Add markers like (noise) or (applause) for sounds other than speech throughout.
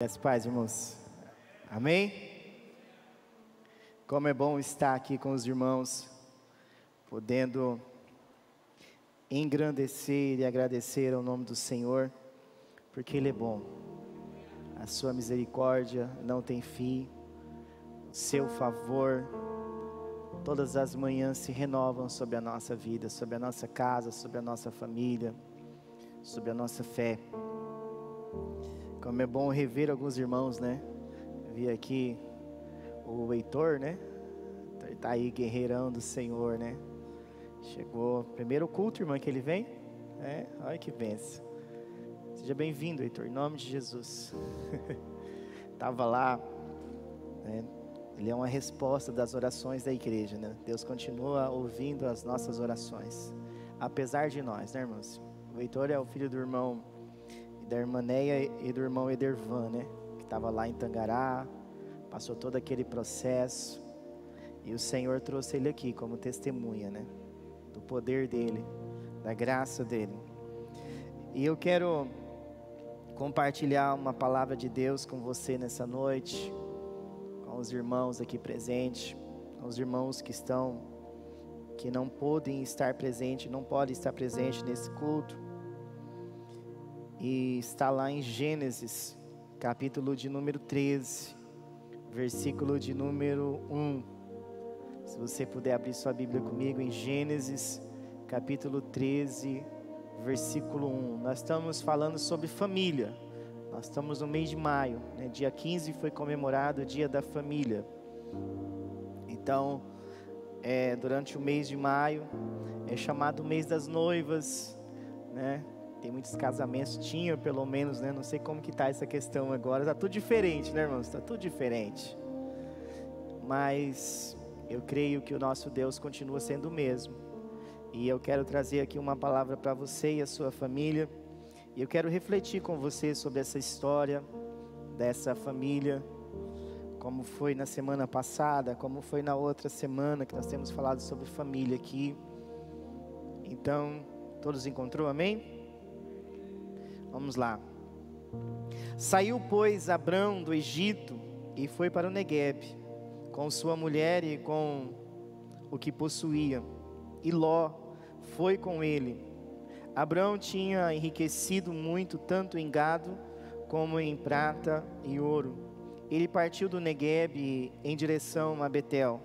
As paz, irmãos. Amém? Como é bom estar aqui com os irmãos, podendo engrandecer e agradecer ao nome do Senhor, porque Ele é bom. A sua misericórdia não tem fim, o seu favor, todas as manhãs se renovam sobre a nossa vida, sobre a nossa casa, sobre a nossa família, sobre a nossa fé. Como é bom rever alguns irmãos, né? Vi aqui o Heitor, né? Tá aí guerreirão do Senhor, né? Chegou primeiro culto, irmã, que ele vem. É, olha que benção. Seja bem-vindo, Heitor, em nome de Jesus. (laughs) Tava lá, né? Ele é uma resposta das orações da igreja, né? Deus continua ouvindo as nossas orações, apesar de nós, né, irmãos? O Heitor é o filho do irmão da irmã Neia e do irmão Edervan, né? Que estava lá em Tangará, passou todo aquele processo. E o Senhor trouxe ele aqui como testemunha, né? Do poder dele, da graça dele. E eu quero compartilhar uma palavra de Deus com você nessa noite, com os irmãos aqui presentes, com os irmãos que estão, que não podem estar presentes, não podem estar presentes nesse culto e está lá em Gênesis, capítulo de número 13, versículo de número 1. Se você puder abrir sua Bíblia comigo em Gênesis, capítulo 13, versículo 1. Nós estamos falando sobre família. Nós estamos no mês de maio, né? dia 15 foi comemorado o dia da família. Então, é, durante o mês de maio, é chamado mês das noivas, né? Tem muitos casamentos, tinha pelo menos, né? Não sei como que tá essa questão agora. Está tudo diferente, né, irmãos? Está tudo diferente. Mas eu creio que o nosso Deus continua sendo o mesmo. E eu quero trazer aqui uma palavra para você e a sua família. E eu quero refletir com você sobre essa história dessa família, como foi na semana passada, como foi na outra semana que nós temos falado sobre família aqui. Então, todos encontrou, amém? Vamos lá. Saiu, pois, Abrão do Egito e foi para o Negueb, com sua mulher e com o que possuía. E Ló foi com ele. Abrão tinha enriquecido muito, tanto em gado como em prata e ouro. Ele partiu do Negueb em direção a Betel,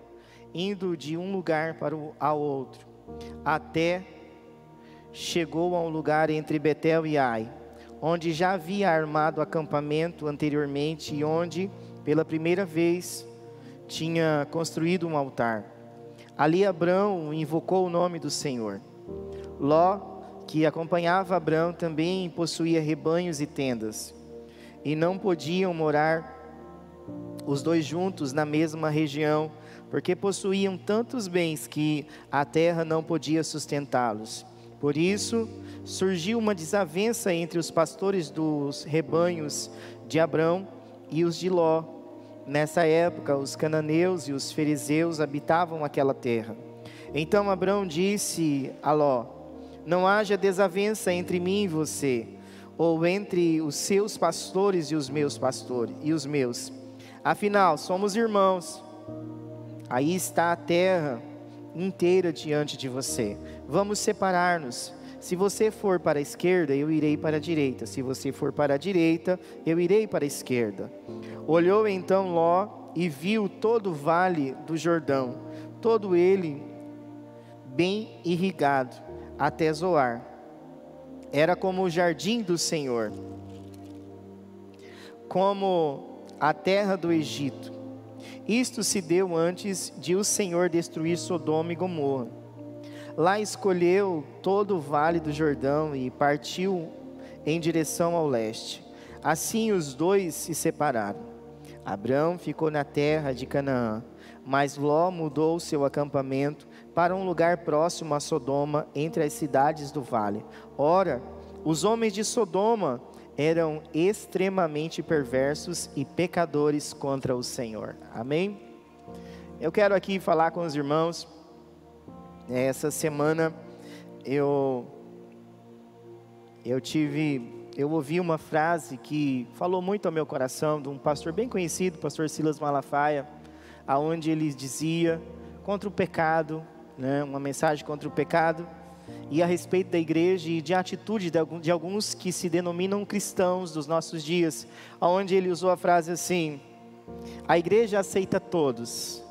indo de um lugar para o ao outro, até chegou a um lugar entre Betel e Ai onde já havia armado acampamento anteriormente e onde, pela primeira vez, tinha construído um altar. Ali Abrão invocou o nome do Senhor. Ló, que acompanhava Abrão, também possuía rebanhos e tendas, e não podiam morar os dois juntos na mesma região, porque possuíam tantos bens que a terra não podia sustentá-los. Por isso, surgiu uma desavença entre os pastores dos rebanhos de Abrão e os de Ló. Nessa época, os cananeus e os fariseus habitavam aquela terra. Então Abrão disse a Ló: Não haja desavença entre mim e você, ou entre os seus pastores e os meus pastores e os meus. Afinal, somos irmãos. Aí está a terra inteira diante de você. Vamos separar-nos. Se você for para a esquerda, eu irei para a direita. Se você for para a direita, eu irei para a esquerda. Olhou então Ló e viu todo o vale do Jordão, todo ele bem irrigado, até Zoar. Era como o jardim do Senhor, como a terra do Egito. Isto se deu antes de o Senhor destruir Sodoma e Gomorra Lá escolheu todo o vale do Jordão e partiu em direção ao leste. Assim os dois se separaram. Abraão ficou na terra de Canaã, mas Ló mudou seu acampamento para um lugar próximo a Sodoma, entre as cidades do vale. Ora, os homens de Sodoma eram extremamente perversos e pecadores contra o Senhor. Amém? Eu quero aqui falar com os irmãos essa semana eu eu tive eu ouvi uma frase que falou muito ao meu coração de um pastor bem conhecido, pastor Silas Malafaia, aonde ele dizia contra o pecado, né, uma mensagem contra o pecado e a respeito da igreja e de atitude de alguns que se denominam cristãos dos nossos dias, aonde ele usou a frase assim: a igreja aceita todos,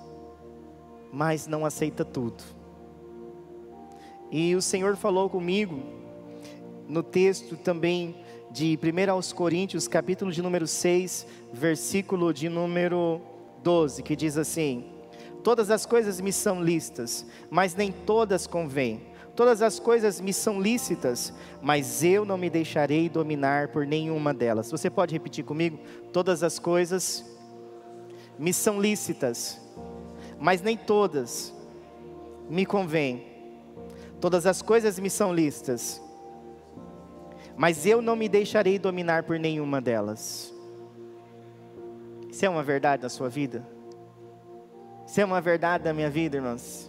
mas não aceita tudo. E o Senhor falou comigo no texto também de 1 aos Coríntios, capítulo de número 6, versículo de número 12, que diz assim: Todas as coisas me são listas, mas nem todas convêm. Todas as coisas me são lícitas, mas eu não me deixarei dominar por nenhuma delas. Você pode repetir comigo? Todas as coisas me são lícitas, mas nem todas me convêm. Todas as coisas me são lícitas, mas eu não me deixarei dominar por nenhuma delas. Isso é uma verdade na sua vida? Isso é uma verdade na minha vida, irmãos?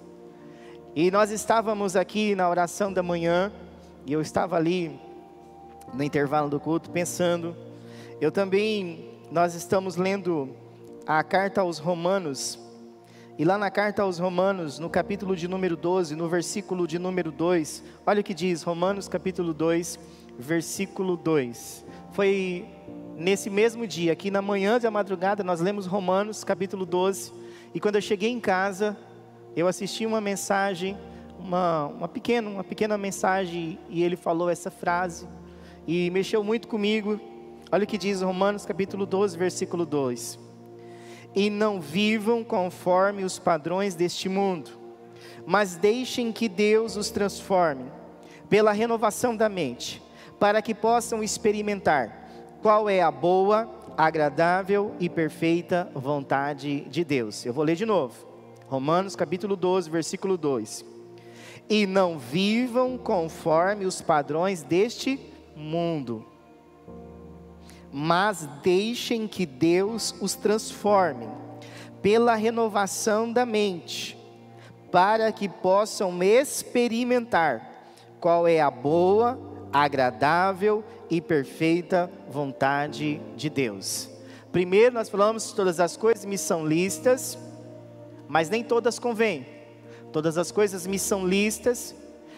E nós estávamos aqui na oração da manhã, e eu estava ali no intervalo do culto pensando. Eu também, nós estamos lendo a carta aos Romanos, e lá na carta aos Romanos, no capítulo de número 12, no versículo de número 2, olha o que diz, Romanos capítulo 2, versículo 2. Foi nesse mesmo dia, aqui na manhã da madrugada, nós lemos Romanos capítulo 12, e quando eu cheguei em casa, eu assisti uma mensagem, uma, uma, pequena, uma pequena mensagem, e ele falou essa frase, e mexeu muito comigo. Olha o que diz Romanos capítulo 12, versículo 2. E não vivam conforme os padrões deste mundo, mas deixem que Deus os transforme pela renovação da mente para que possam experimentar qual é a boa, agradável e perfeita vontade de Deus. Eu vou ler de novo. Romanos capítulo 12, versículo 2. E não vivam conforme os padrões deste mundo, mas deixem que Deus os transforme pela renovação da mente, para que possam experimentar qual é a boa, agradável e perfeita vontade de Deus. Primeiro, nós falamos que todas as coisas me são listas, mas nem todas convêm. Todas as coisas me são listas,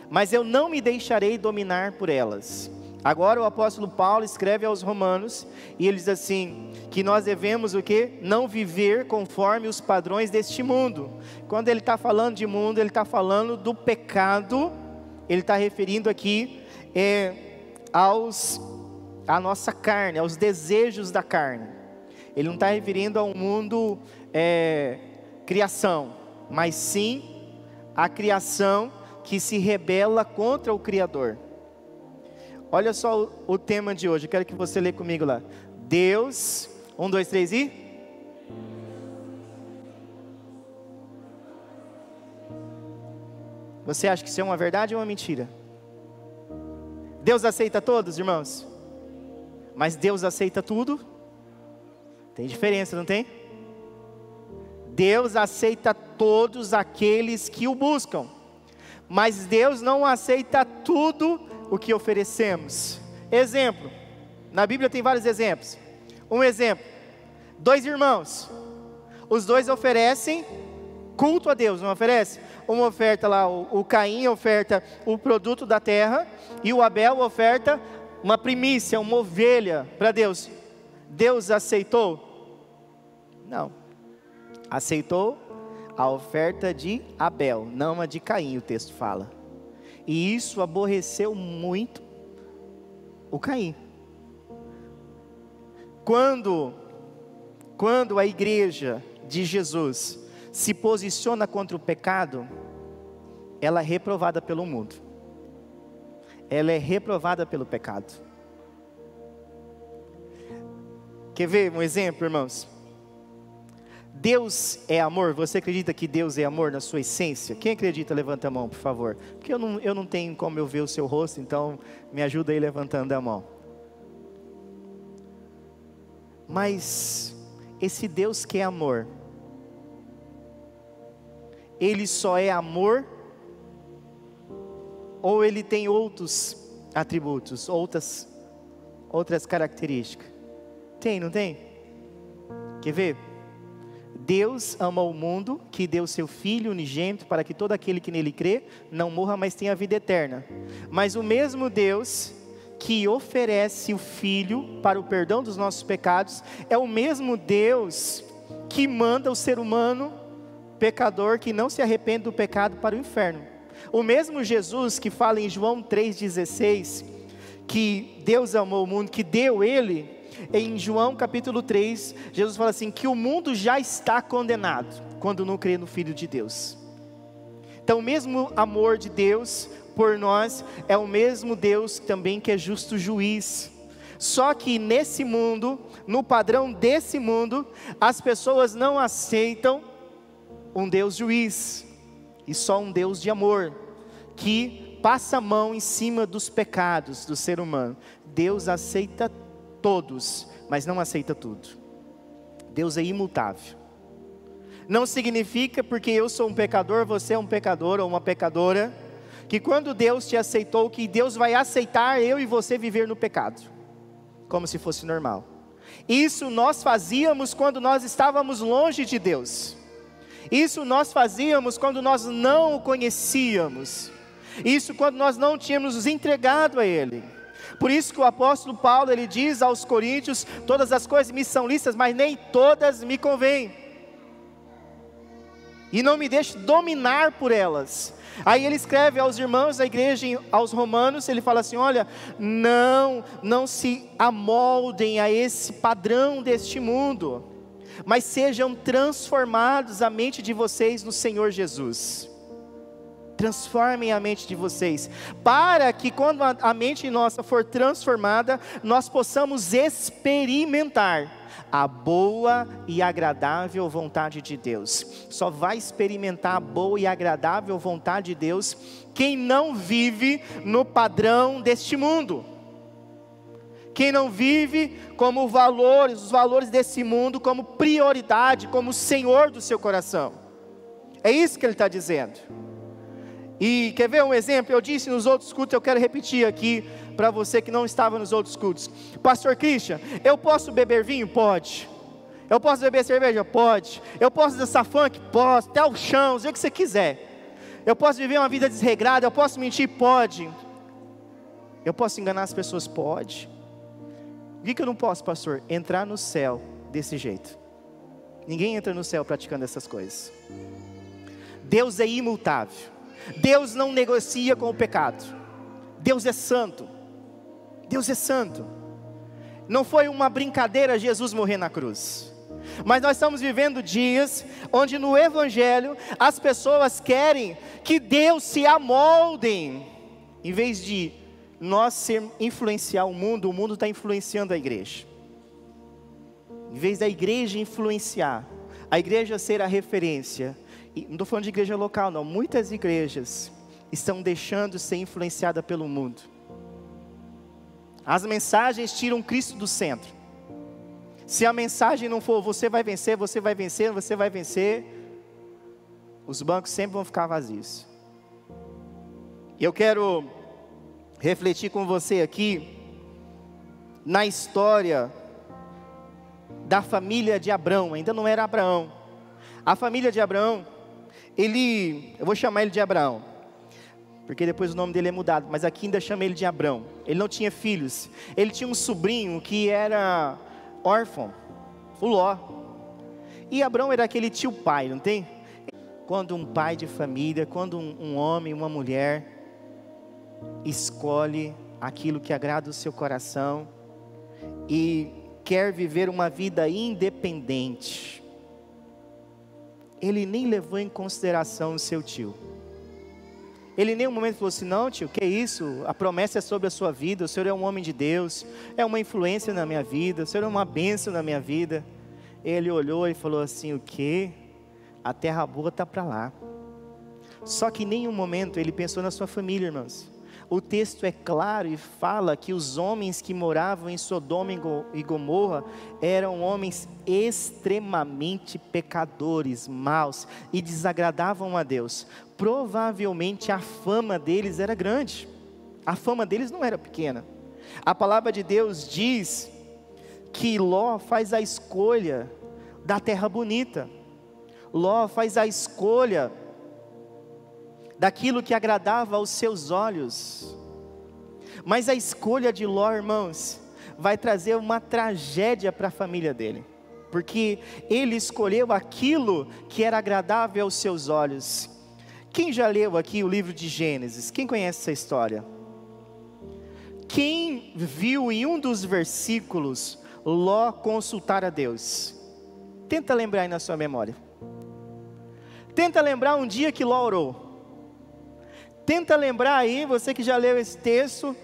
mas eu não me deixarei dominar por elas. Agora o apóstolo Paulo escreve aos Romanos e ele diz assim: que nós devemos o que? Não viver conforme os padrões deste mundo. Quando ele está falando de mundo, ele está falando do pecado, ele está referindo aqui é, aos a nossa carne, aos desejos da carne. Ele não está referindo a um mundo é, criação, mas sim a criação que se rebela contra o Criador. Olha só o, o tema de hoje, eu quero que você lê comigo lá. Deus, um, dois, três e. Você acha que isso é uma verdade ou uma mentira? Deus aceita todos, irmãos? Mas Deus aceita tudo? Tem diferença, não tem? Deus aceita todos aqueles que o buscam, mas Deus não aceita tudo o que oferecemos. Exemplo, na Bíblia tem vários exemplos. Um exemplo: dois irmãos, os dois oferecem culto a Deus, não oferece? uma oferta lá, o, o Caim oferta o produto da terra e o Abel oferta uma primícia, uma ovelha para Deus. Deus aceitou? Não. Aceitou a oferta de Abel, não a de Caim, o texto fala. E isso aborreceu muito o Caim. Quando quando a igreja de Jesus se posiciona contra o pecado, ela é reprovada pelo mundo. Ela é reprovada pelo pecado. Quer ver um exemplo, irmãos? Deus é amor. Você acredita que Deus é amor na sua essência? Quem acredita, levanta a mão, por favor. Porque eu não, eu não tenho como eu ver o seu rosto, então me ajuda aí levantando a mão. Mas esse Deus que é amor, ele só é amor ou ele tem outros atributos, outras outras características? Tem, não tem? Quer ver? Deus ama o mundo, que deu seu Filho unigênito para que todo aquele que nele crê não morra, mas tenha vida eterna. Mas o mesmo Deus que oferece o Filho para o perdão dos nossos pecados é o mesmo Deus que manda o ser humano pecador que não se arrepende do pecado para o inferno. O mesmo Jesus que fala em João 3,16 que Deus amou o mundo, que deu ele, em João capítulo 3, Jesus fala assim: que o mundo já está condenado quando não crê no Filho de Deus. Então, o mesmo amor de Deus por nós é o mesmo Deus também que é justo juiz. Só que nesse mundo, no padrão desse mundo, as pessoas não aceitam um Deus juiz, e só um Deus de amor, que passa a mão em cima dos pecados do ser humano. Deus aceita todos, mas não aceita tudo. Deus é imutável. Não significa porque eu sou um pecador, você é um pecador ou uma pecadora, que quando Deus te aceitou, que Deus vai aceitar eu e você viver no pecado, como se fosse normal. Isso nós fazíamos quando nós estávamos longe de Deus. Isso nós fazíamos quando nós não o conhecíamos. Isso quando nós não tínhamos nos entregado a Ele. Por isso que o apóstolo Paulo ele diz aos coríntios: todas as coisas me são listas, mas nem todas me convêm. E não me deixe dominar por elas. Aí ele escreve aos irmãos da igreja, aos romanos, ele fala assim: olha, não, não se amoldem a esse padrão deste mundo mas sejam transformados a mente de vocês no Senhor Jesus. Transformem a mente de vocês, para que quando a mente nossa for transformada, nós possamos experimentar a boa e agradável vontade de Deus. Só vai experimentar a boa e agradável vontade de Deus quem não vive no padrão deste mundo quem não vive como valores, os valores desse mundo, como prioridade, como Senhor do seu coração. É isso que ele está dizendo. E quer ver um exemplo? Eu disse nos outros cultos, eu quero repetir aqui para você que não estava nos outros cultos. Pastor Christian, eu posso beber vinho? Pode. Eu posso beber cerveja? Pode. Eu posso dançar funk? Posso. Até o chão, o que você quiser. Eu posso viver uma vida desregrada? Eu posso mentir? Pode. Eu posso enganar as pessoas? Pode. O que eu não posso, pastor? Entrar no céu desse jeito. Ninguém entra no céu praticando essas coisas. Deus é imutável. Deus não negocia com o pecado. Deus é santo. Deus é santo. Não foi uma brincadeira Jesus morrer na cruz. Mas nós estamos vivendo dias onde no Evangelho as pessoas querem que Deus se amoldem, em vez de nós ser, influenciar o mundo, o mundo está influenciando a igreja. Em vez da igreja influenciar, a igreja ser a referência, não estou falando de igreja local, não, muitas igrejas estão deixando ser influenciada pelo mundo. As mensagens tiram Cristo do centro. Se a mensagem não for você vai vencer, você vai vencer, você vai vencer, os bancos sempre vão ficar vazios. E eu quero refletir com você aqui na história da família de Abraão, ainda não era Abraão. A família de Abraão, ele, eu vou chamar ele de Abraão, porque depois o nome dele é mudado, mas aqui ainda chama ele de Abraão. Ele não tinha filhos, ele tinha um sobrinho que era órfão, o Ló. E Abraão era aquele tio pai, não tem? Quando um pai de família, quando um, um homem, uma mulher, escolhe aquilo que agrada o seu coração e quer viver uma vida independente. Ele nem levou em consideração o seu tio. Ele em nenhum momento falou assim: não, tio, que é isso? A promessa é sobre a sua vida. O senhor é um homem de Deus, é uma influência na minha vida, o senhor é uma bênção na minha vida. Ele olhou e falou assim: o que? A terra boa está para lá. Só que em nenhum momento ele pensou na sua família, irmãos. O texto é claro e fala que os homens que moravam em Sodoma e Gomorra eram homens extremamente pecadores, maus e desagradavam a Deus. Provavelmente a fama deles era grande. A fama deles não era pequena. A palavra de Deus diz que Ló faz a escolha da terra bonita. Ló faz a escolha daquilo que agradava aos seus olhos. Mas a escolha de Ló, irmãos, vai trazer uma tragédia para a família dele, porque ele escolheu aquilo que era agradável aos seus olhos. Quem já leu aqui o livro de Gênesis? Quem conhece essa história? Quem viu em um dos versículos Ló consultar a Deus? Tenta lembrar aí na sua memória. Tenta lembrar um dia que Ló orou. Tenta lembrar aí, você que já leu esse texto,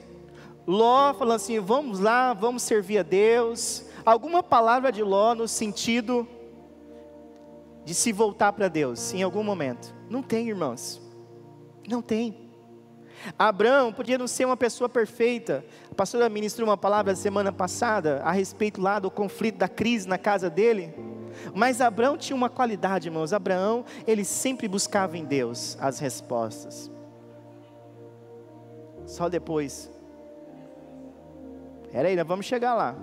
Ló falando assim: vamos lá, vamos servir a Deus. Alguma palavra de Ló no sentido de se voltar para Deus em algum momento? Não tem, irmãos. Não tem. Abraão podia não ser uma pessoa perfeita. A pastora ministrou uma palavra semana passada a respeito lá do conflito, da crise na casa dele. Mas Abraão tinha uma qualidade, irmãos. Abraão, ele sempre buscava em Deus as respostas. Só depois. Era aí, nós vamos chegar lá.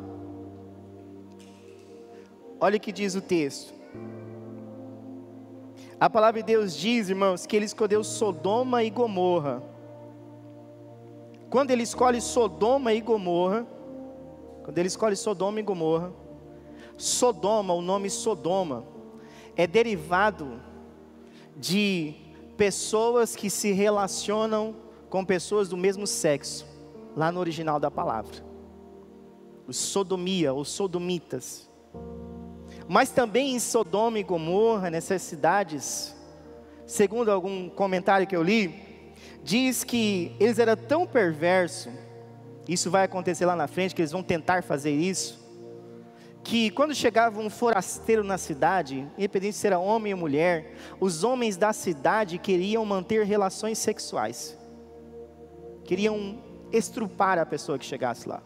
Olha o que diz o texto. A palavra de Deus diz, irmãos, que ele escolheu Sodoma e Gomorra quando ele escolhe Sodoma e Gomorra, quando ele escolhe Sodoma e Gomorra, Sodoma, o nome Sodoma, é derivado de pessoas que se relacionam com pessoas do mesmo sexo, lá no original da palavra. Os sodomia ou sodomitas. Mas também em Sodoma e Gomorra, nessas cidades, segundo algum comentário que eu li, diz que eles eram tão perversos, isso vai acontecer lá na frente, que eles vão tentar fazer isso, que quando chegava um forasteiro na cidade, independente se era homem ou mulher, os homens da cidade queriam manter relações sexuais, queriam estrupar a pessoa que chegasse lá.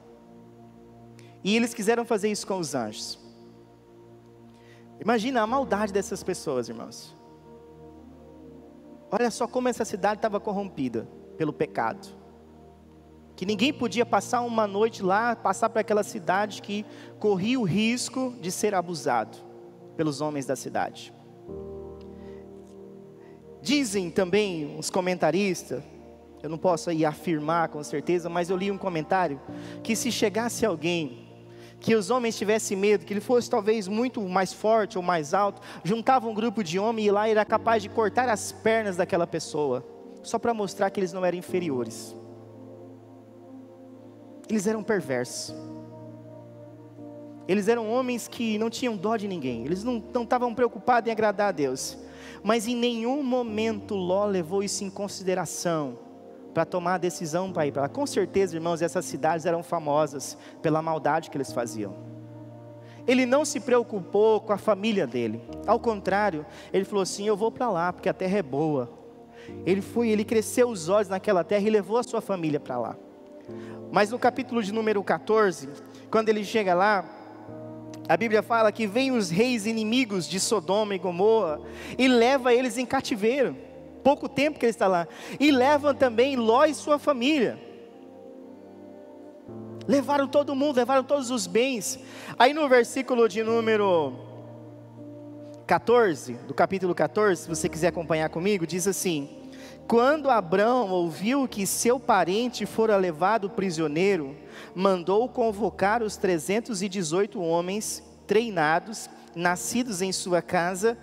E eles quiseram fazer isso com os anjos. Imagina a maldade dessas pessoas, irmãos. Olha só como essa cidade estava corrompida pelo pecado. Que ninguém podia passar uma noite lá, passar para aquela cidade que corria o risco de ser abusado pelos homens da cidade. Dizem também os comentaristas, eu não posso aí afirmar com certeza, mas eu li um comentário que se chegasse alguém que os homens tivessem medo, que ele fosse talvez muito mais forte ou mais alto, juntava um grupo de homens e lá era capaz de cortar as pernas daquela pessoa, só para mostrar que eles não eram inferiores. Eles eram perversos. Eles eram homens que não tinham dó de ninguém, eles não, estavam preocupados em agradar a Deus, mas em nenhum momento Ló levou isso em consideração para tomar a decisão para ir para lá. Com certeza, irmãos, essas cidades eram famosas pela maldade que eles faziam. Ele não se preocupou com a família dele. Ao contrário, ele falou assim: "Eu vou para lá, porque a terra é boa". Ele foi, ele cresceu os olhos naquela terra e levou a sua família para lá. Mas no capítulo de número 14, quando ele chega lá, a Bíblia fala que vem os reis inimigos de Sodoma e Gomorra e leva eles em cativeiro pouco tempo que ele está lá. E levam também Ló e sua família. Levaram todo mundo, levaram todos os bens. Aí no versículo de número 14, do capítulo 14, se você quiser acompanhar comigo, diz assim: Quando Abraão ouviu que seu parente fora levado prisioneiro, mandou convocar os 318 homens treinados, nascidos em sua casa,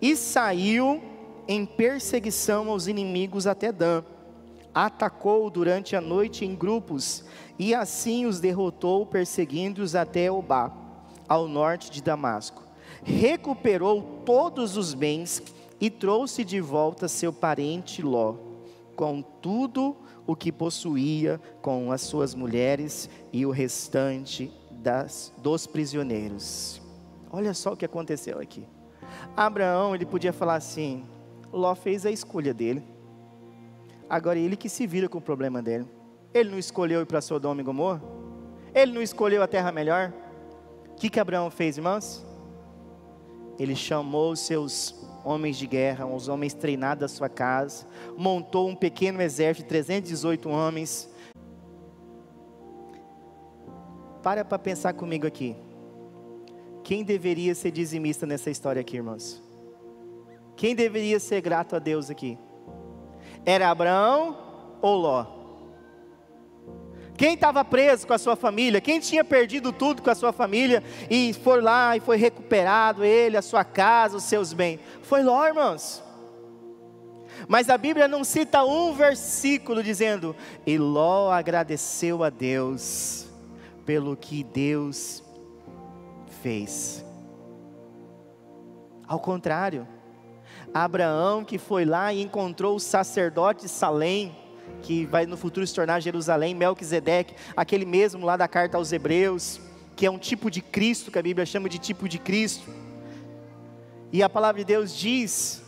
e saiu em perseguição aos inimigos até Dan. Atacou durante a noite em grupos e assim os derrotou, perseguindo-os até Obá, ao norte de Damasco. Recuperou todos os bens e trouxe de volta seu parente Ló, com tudo o que possuía, com as suas mulheres e o restante das, dos prisioneiros. Olha só o que aconteceu aqui. Abraão, ele podia falar assim: Ló fez a escolha dele. Agora ele que se vira com o problema dele. Ele não escolheu ir para Sodoma e Gomorra? Ele não escolheu a terra melhor? O que, que Abraão fez, irmãos? Ele chamou seus homens de guerra, os homens treinados da sua casa, montou um pequeno exército de 318 homens, para para pensar comigo aqui. Quem deveria ser dizimista nessa história aqui, irmãos? Quem deveria ser grato a Deus aqui? Era Abraão ou Ló? Quem estava preso com a sua família, quem tinha perdido tudo com a sua família e foi lá e foi recuperado ele, a sua casa, os seus bens? Foi Ló, irmãos. Mas a Bíblia não cita um versículo dizendo: E Ló agradeceu a Deus pelo que Deus fez. Ao contrário, Abraão que foi lá e encontrou o sacerdote Salém, que vai no futuro se tornar Jerusalém, Melquisedeque, aquele mesmo lá da carta aos Hebreus, que é um tipo de Cristo, que a Bíblia chama de tipo de Cristo. E a palavra de Deus diz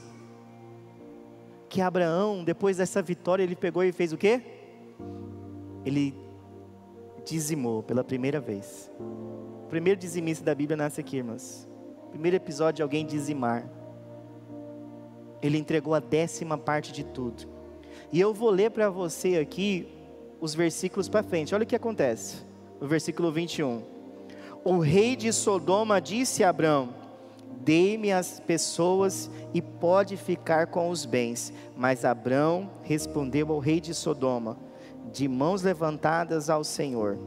que Abraão, depois dessa vitória, ele pegou e fez o quê? Ele dizimou pela primeira vez. O primeiro dizimista da Bíblia nasce aqui, irmãos. Primeiro episódio de alguém dizimar. Ele entregou a décima parte de tudo. E eu vou ler para você aqui os versículos para frente. Olha o que acontece. No versículo 21. O rei de Sodoma disse a Abraão: Dê-me as pessoas e pode ficar com os bens. Mas Abrão respondeu ao rei de Sodoma, de mãos levantadas ao Senhor: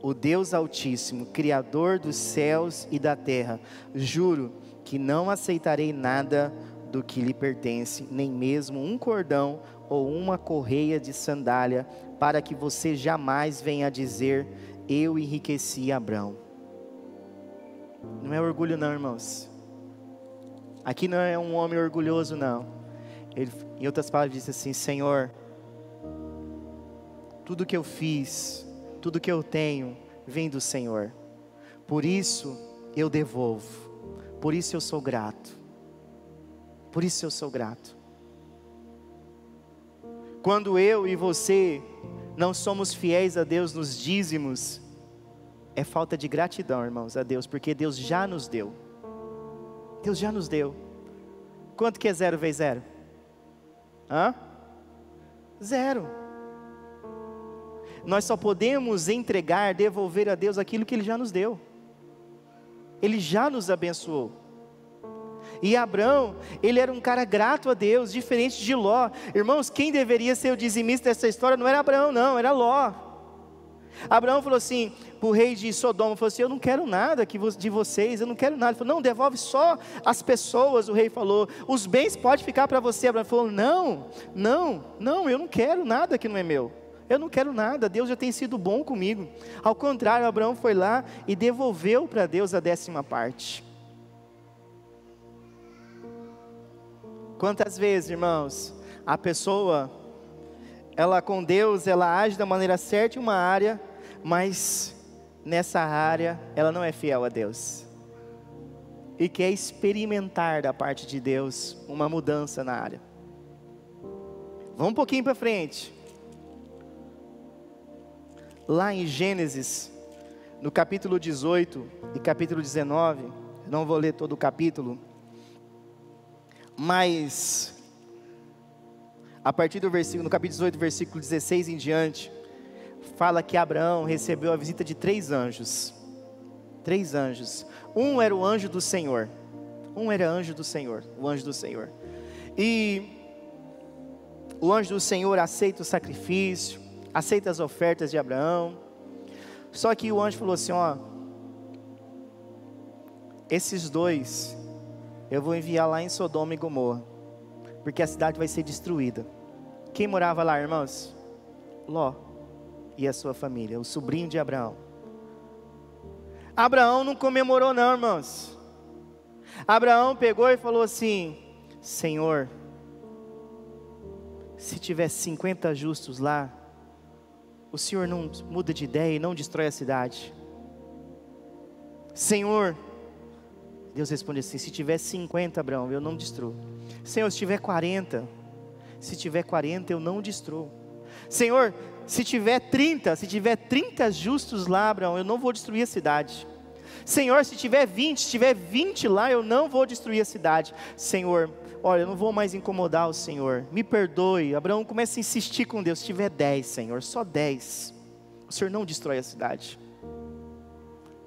O Deus Altíssimo, Criador dos céus e da terra, juro que não aceitarei nada do que lhe pertence, nem mesmo um cordão ou uma correia de sandália, para que você jamais venha dizer: Eu enriqueci Abrão. Não é orgulho, não, irmãos. Aqui não é um homem orgulhoso, não. Ele, em outras palavras, disse assim: Senhor, tudo que eu fiz, tudo que eu tenho, vem do Senhor. Por isso eu devolvo. Por isso eu sou grato. Por isso eu sou grato. Quando eu e você não somos fiéis a Deus nos dízimos, é falta de gratidão, irmãos, a Deus, porque Deus já nos deu. Deus já nos deu. Quanto que é zero vezes zero? Hã? Zero. Nós só podemos entregar, devolver a Deus aquilo que Ele já nos deu. Ele já nos abençoou. E Abraão, ele era um cara grato a Deus, diferente de Ló. Irmãos, quem deveria ser o dizimista dessa história não era Abraão, não, era Ló. Abraão falou assim para o rei de Sodoma: falou assim, Eu não quero nada de vocês, eu não quero nada. Ele falou: Não, devolve só as pessoas. O rei falou: Os bens podem ficar para você. Abraão falou: Não, não, não, eu não quero nada que não é meu. Eu não quero nada, Deus já tem sido bom comigo. Ao contrário, Abraão foi lá e devolveu para Deus a décima parte. Quantas vezes, irmãos, a pessoa, ela com Deus, ela age da maneira certa em uma área, mas nessa área ela não é fiel a Deus. E quer experimentar da parte de Deus uma mudança na área. Vamos um pouquinho para frente. Lá em Gênesis, no capítulo 18 e capítulo 19, não vou ler todo o capítulo, mas a partir do versículo, no capítulo 18, versículo 16 em diante, fala que Abraão recebeu a visita de três anjos. Três anjos. Um era o anjo do Senhor. Um era anjo do Senhor, o anjo do Senhor. E o anjo do Senhor aceita o sacrifício, aceita as ofertas de Abraão. Só que o anjo falou assim: ó, esses dois eu vou enviar lá em Sodoma e Gomorra, porque a cidade vai ser destruída. Quem morava lá, irmãos? Ló e a sua família, o sobrinho de Abraão. Abraão não comemorou, não, irmãos. Abraão pegou e falou assim: Senhor, se tiver 50 justos lá, o Senhor não muda de ideia e não destrói a cidade. Senhor, Deus responde assim: se tiver 50, Abraão, eu não destruo. Senhor, se tiver 40, se tiver 40, eu não destruo. Senhor, se tiver 30, se tiver 30 justos lá, Abraão, eu não vou destruir a cidade. Senhor, se tiver 20, se tiver 20 lá, eu não vou destruir a cidade. Senhor, olha, eu não vou mais incomodar o Senhor. Me perdoe. Abraão começa a insistir com Deus. Se tiver 10, Senhor, só 10. o Senhor não destrói a cidade.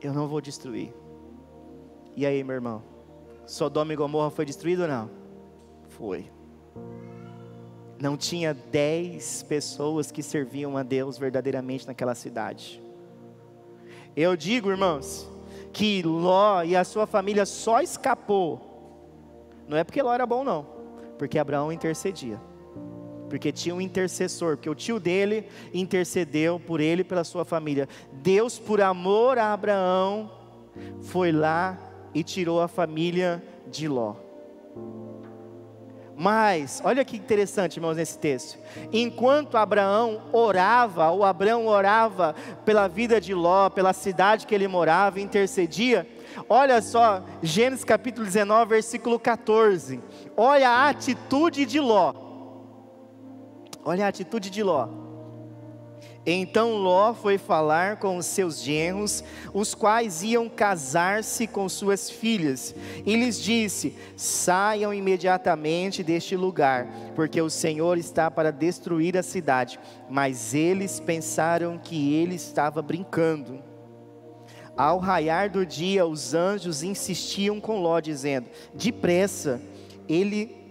Eu não vou destruir. E aí, meu irmão? Sodoma e Gomorra foi destruído ou não? Foi. Não tinha dez pessoas que serviam a Deus verdadeiramente naquela cidade. Eu digo, irmãos, que Ló e a sua família só escapou. Não é porque Ló era bom, não. Porque Abraão intercedia. Porque tinha um intercessor, porque o tio dele intercedeu por ele e pela sua família. Deus, por amor a Abraão, foi lá e tirou a família de Ló. Mas, olha que interessante, irmãos, nesse texto. Enquanto Abraão orava, ou Abraão orava pela vida de Ló, pela cidade que ele morava, intercedia, olha só, Gênesis capítulo 19, versículo 14. Olha a atitude de Ló. Olha a atitude de Ló. Então Ló foi falar com os seus genros, os quais iam casar-se com suas filhas, e lhes disse: Saiam imediatamente deste lugar, porque o Senhor está para destruir a cidade. Mas eles pensaram que ele estava brincando. Ao raiar do dia, os anjos insistiam com Ló, dizendo: Depressa, ele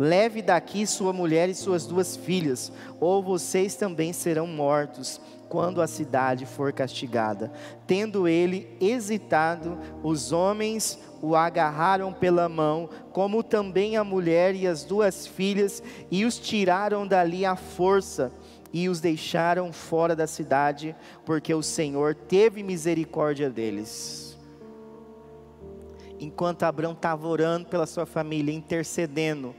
Leve daqui sua mulher e suas duas filhas, ou vocês também serão mortos quando a cidade for castigada. Tendo ele hesitado, os homens o agarraram pela mão, como também a mulher e as duas filhas, e os tiraram dali à força e os deixaram fora da cidade, porque o Senhor teve misericórdia deles enquanto Abraão estava orando pela sua família, intercedendo,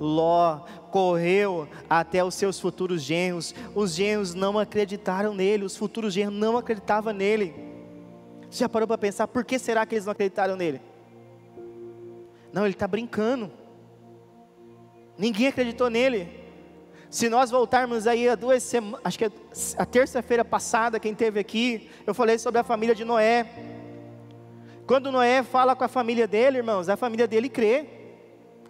Ló correu até os seus futuros genros. Os genros não acreditaram nele, os futuros genros não acreditavam nele. Você já parou para pensar por que será que eles não acreditaram nele? Não, ele está brincando. Ninguém acreditou nele. Se nós voltarmos aí a duas semanas, acho que é a terça-feira passada, quem teve aqui, eu falei sobre a família de Noé. Quando Noé fala com a família dele, irmãos, a família dele crê.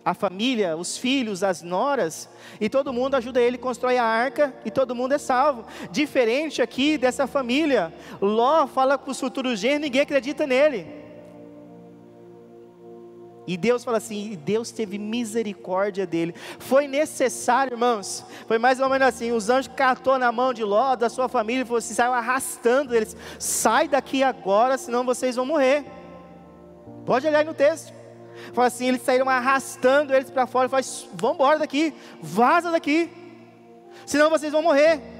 A família, os filhos, as noras, e todo mundo ajuda ele, constrói a arca e todo mundo é salvo. Diferente aqui dessa família, Ló fala com os futuros genros, ninguém acredita nele. E Deus fala assim, Deus teve misericórdia dele. Foi necessário, irmãos. Foi mais ou menos assim: os anjos catou na mão de Ló, da sua família, e falou assim: saiu arrastando eles. Sai daqui agora, senão vocês vão morrer. Pode olhar aí no texto. Fala assim, eles saíram arrastando eles para fora. Fala, vamos embora daqui, vaza daqui, senão vocês vão morrer.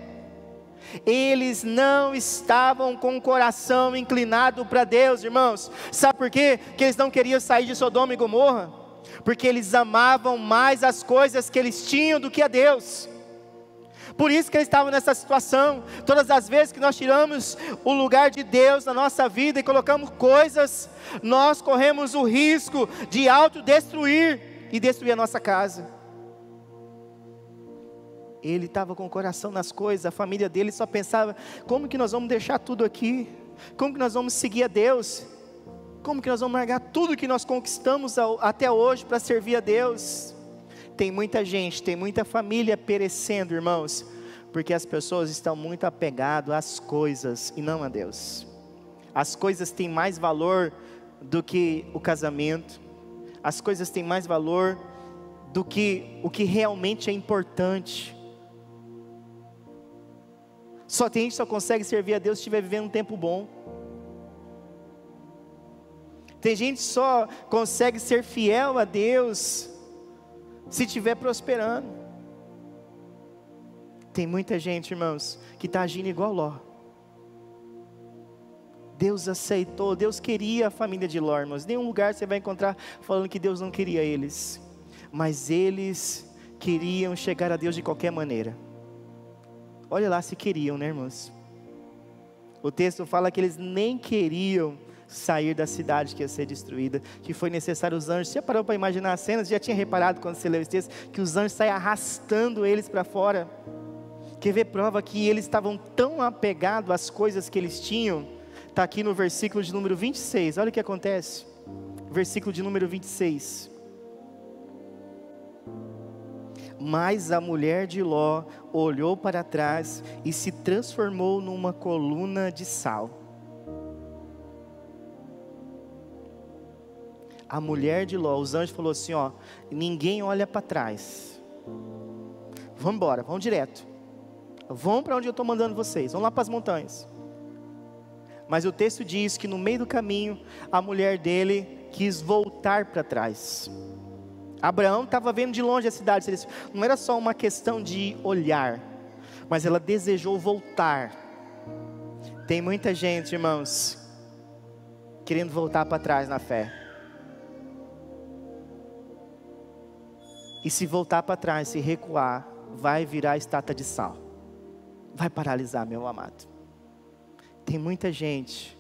Eles não estavam com o coração inclinado para Deus, irmãos. Sabe por quê? Que eles não queriam sair de Sodoma e Gomorra? Porque eles amavam mais as coisas que eles tinham do que a Deus. Por isso que eles estavam nessa situação. Todas as vezes que nós tiramos o lugar de Deus na nossa vida e colocamos coisas, nós corremos o risco de autodestruir e destruir a nossa casa. Ele estava com o coração nas coisas, a família dele só pensava: como que nós vamos deixar tudo aqui? Como que nós vamos seguir a Deus? Como que nós vamos largar tudo que nós conquistamos até hoje para servir a Deus? Tem muita gente, tem muita família perecendo, irmãos, porque as pessoas estão muito apegadas às coisas e não a Deus. As coisas têm mais valor do que o casamento, as coisas têm mais valor do que o que realmente é importante. Só tem gente que só consegue servir a Deus se estiver vivendo um tempo bom. Tem gente que só consegue ser fiel a Deus se estiver prosperando. Tem muita gente, irmãos, que está agindo igual Ló. Deus aceitou, Deus queria a família de Ló, irmãos. Nenhum lugar você vai encontrar falando que Deus não queria eles. Mas eles queriam chegar a Deus de qualquer maneira. Olha lá se queriam, né, irmãos? O texto fala que eles nem queriam sair da cidade que ia ser destruída, que foi necessário os anjos. Você já parou para imaginar as cenas? Já tinha reparado quando você leu esse texto que os anjos saem arrastando eles para fora? Quer ver prova que eles estavam tão apegados às coisas que eles tinham? Está aqui no versículo de número 26. Olha o que acontece. Versículo de número 26. Mas a mulher de Ló olhou para trás e se transformou numa coluna de sal. A mulher de Ló, os anjos falou assim, ó, ninguém olha para trás. Vamos embora, vamos direto. Vão para onde eu estou mandando vocês, vão lá para as montanhas. Mas o texto diz que no meio do caminho, a mulher dele quis voltar para trás. Abraão estava vendo de longe a cidade, não era só uma questão de olhar, mas ela desejou voltar. Tem muita gente, irmãos, querendo voltar para trás na fé. E se voltar para trás, se recuar, vai virar estátua de sal vai paralisar, meu amado. Tem muita gente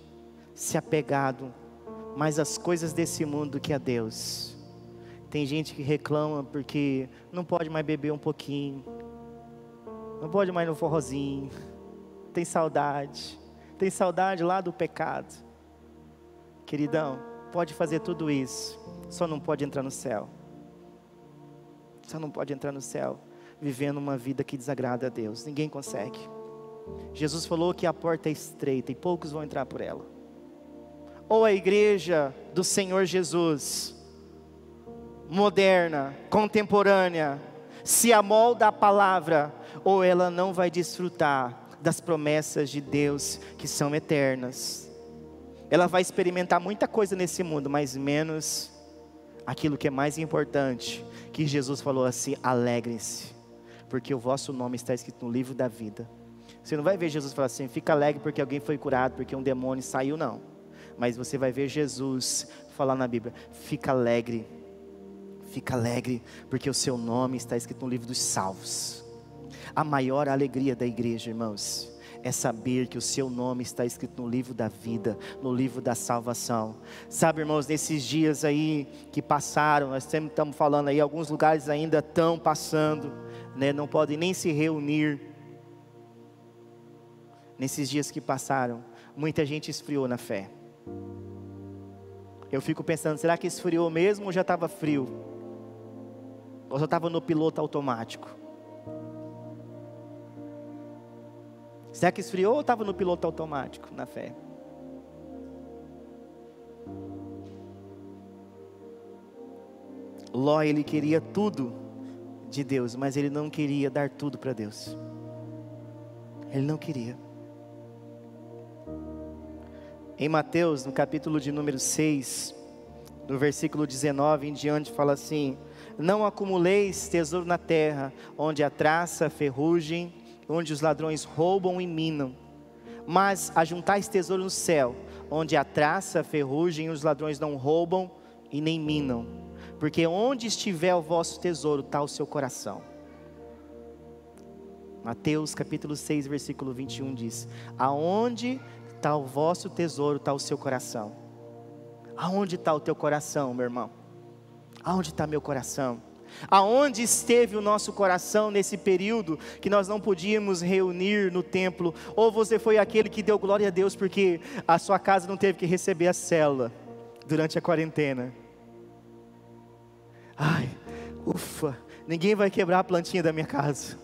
se apegado mais às coisas desse mundo do que a Deus. Tem gente que reclama porque não pode mais beber um pouquinho, não pode mais no forrozinho, (laughs) tem saudade, tem saudade lá do pecado. Queridão, pode fazer tudo isso, só não pode entrar no céu. Só não pode entrar no céu vivendo uma vida que desagrada a Deus. Ninguém consegue. Jesus falou que a porta é estreita e poucos vão entrar por ela. Ou a igreja do Senhor Jesus, moderna, contemporânea, se amolda a palavra, ou ela não vai desfrutar das promessas de Deus que são eternas. Ela vai experimentar muita coisa nesse mundo, mas menos aquilo que é mais importante, que Jesus falou assim: alegrem-se porque o vosso nome está escrito no livro da vida. Você não vai ver Jesus falar assim, fica alegre porque alguém foi curado, porque um demônio saiu, não. Mas você vai ver Jesus falar na Bíblia, fica alegre, fica alegre, porque o seu nome está escrito no livro dos salvos. A maior alegria da igreja, irmãos, é saber que o seu nome está escrito no livro da vida, no livro da salvação. Sabe, irmãos, nesses dias aí que passaram, nós sempre estamos falando aí, alguns lugares ainda estão passando né, não podem nem se reunir. Nesses dias que passaram, muita gente esfriou na fé. Eu fico pensando, será que esfriou mesmo ou já estava frio? Ou já estava no piloto automático? Será que esfriou ou estava no piloto automático na fé? Ló, ele queria tudo de Deus, mas ele não queria dar tudo para Deus. Ele não queria. Em Mateus, no capítulo de número 6, no versículo 19 em diante, fala assim: Não acumuleis tesouro na terra, onde a traça, ferrugem, onde os ladrões roubam e minam, mas ajuntais tesouro no céu, onde a traça, ferrugem os ladrões não roubam e nem minam porque onde estiver o vosso tesouro, está o seu coração. Mateus capítulo 6, versículo 21 diz: Aonde está o vosso tesouro, está o seu coração. Aonde está o teu coração, meu irmão? Aonde está meu coração? Aonde esteve o nosso coração nesse período que nós não podíamos reunir no templo? Ou você foi aquele que deu glória a Deus porque a sua casa não teve que receber a célula durante a quarentena? Ai, ufa, ninguém vai quebrar a plantinha da minha casa.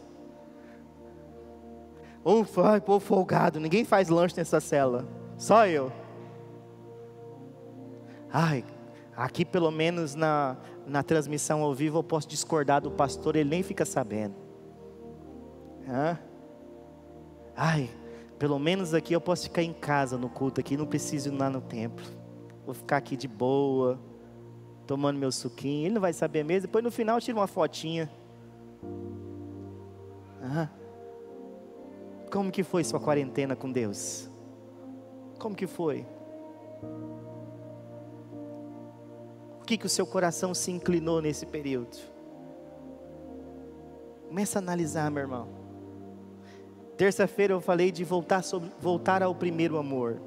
Ufa, ai, povo folgado, ninguém faz lanche nessa cela, só eu. Ai, aqui pelo menos na, na transmissão ao vivo eu posso discordar do pastor, ele nem fica sabendo. Hã? Ai, pelo menos aqui eu posso ficar em casa no culto aqui, não preciso ir lá no templo. Vou ficar aqui de boa tomando meu suquinho. Ele não vai saber mesmo. Depois no final tira uma fotinha. Ah, como que foi sua quarentena com Deus? Como que foi? O que que o seu coração se inclinou nesse período? Começa a analisar, meu irmão. Terça-feira eu falei de voltar, sobre, voltar ao primeiro amor.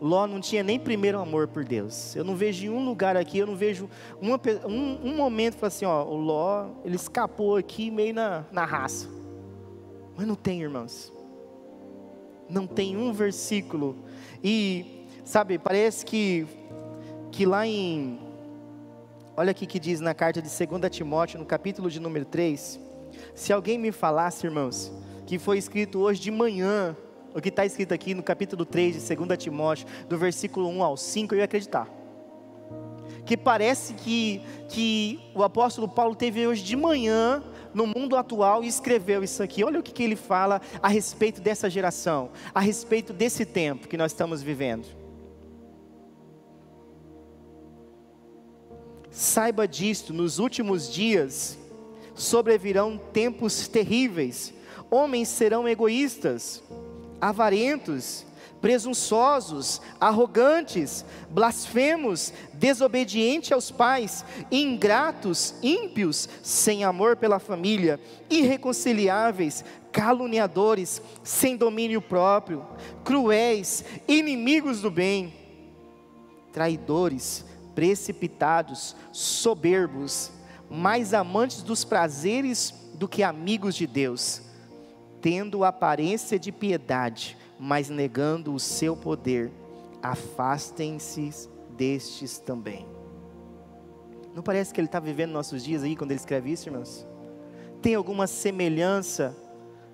Ló não tinha nem primeiro amor por Deus. Eu não vejo em um lugar aqui, eu não vejo uma, um, um momento para assim, ó, o Ló, ele escapou aqui meio na, na raça. Mas não tem, irmãos. Não tem um versículo. E, sabe, parece que, que lá em. Olha aqui que diz na carta de 2 Timóteo, no capítulo de número 3. Se alguém me falasse, irmãos, que foi escrito hoje de manhã, o que está escrito aqui no capítulo 3 de 2 Timóteo, do versículo 1 ao 5, eu ia acreditar. Que parece que, que o apóstolo Paulo teve hoje de manhã no mundo atual e escreveu isso aqui. Olha o que, que ele fala a respeito dessa geração, a respeito desse tempo que nós estamos vivendo. Saiba disto, nos últimos dias sobrevirão tempos terríveis. Homens serão egoístas, avarentos, presunçosos, arrogantes, blasfemos, desobedientes aos pais, ingratos, ímpios, sem amor pela família, irreconciliáveis, caluniadores, sem domínio próprio, cruéis, inimigos do bem, traidores, precipitados, soberbos, mais amantes dos prazeres do que amigos de Deus, tendo aparência de piedade, mas negando o seu poder, afastem-se destes também. Não parece que ele está vivendo nossos dias aí quando ele escreve isso, irmãos? Tem alguma semelhança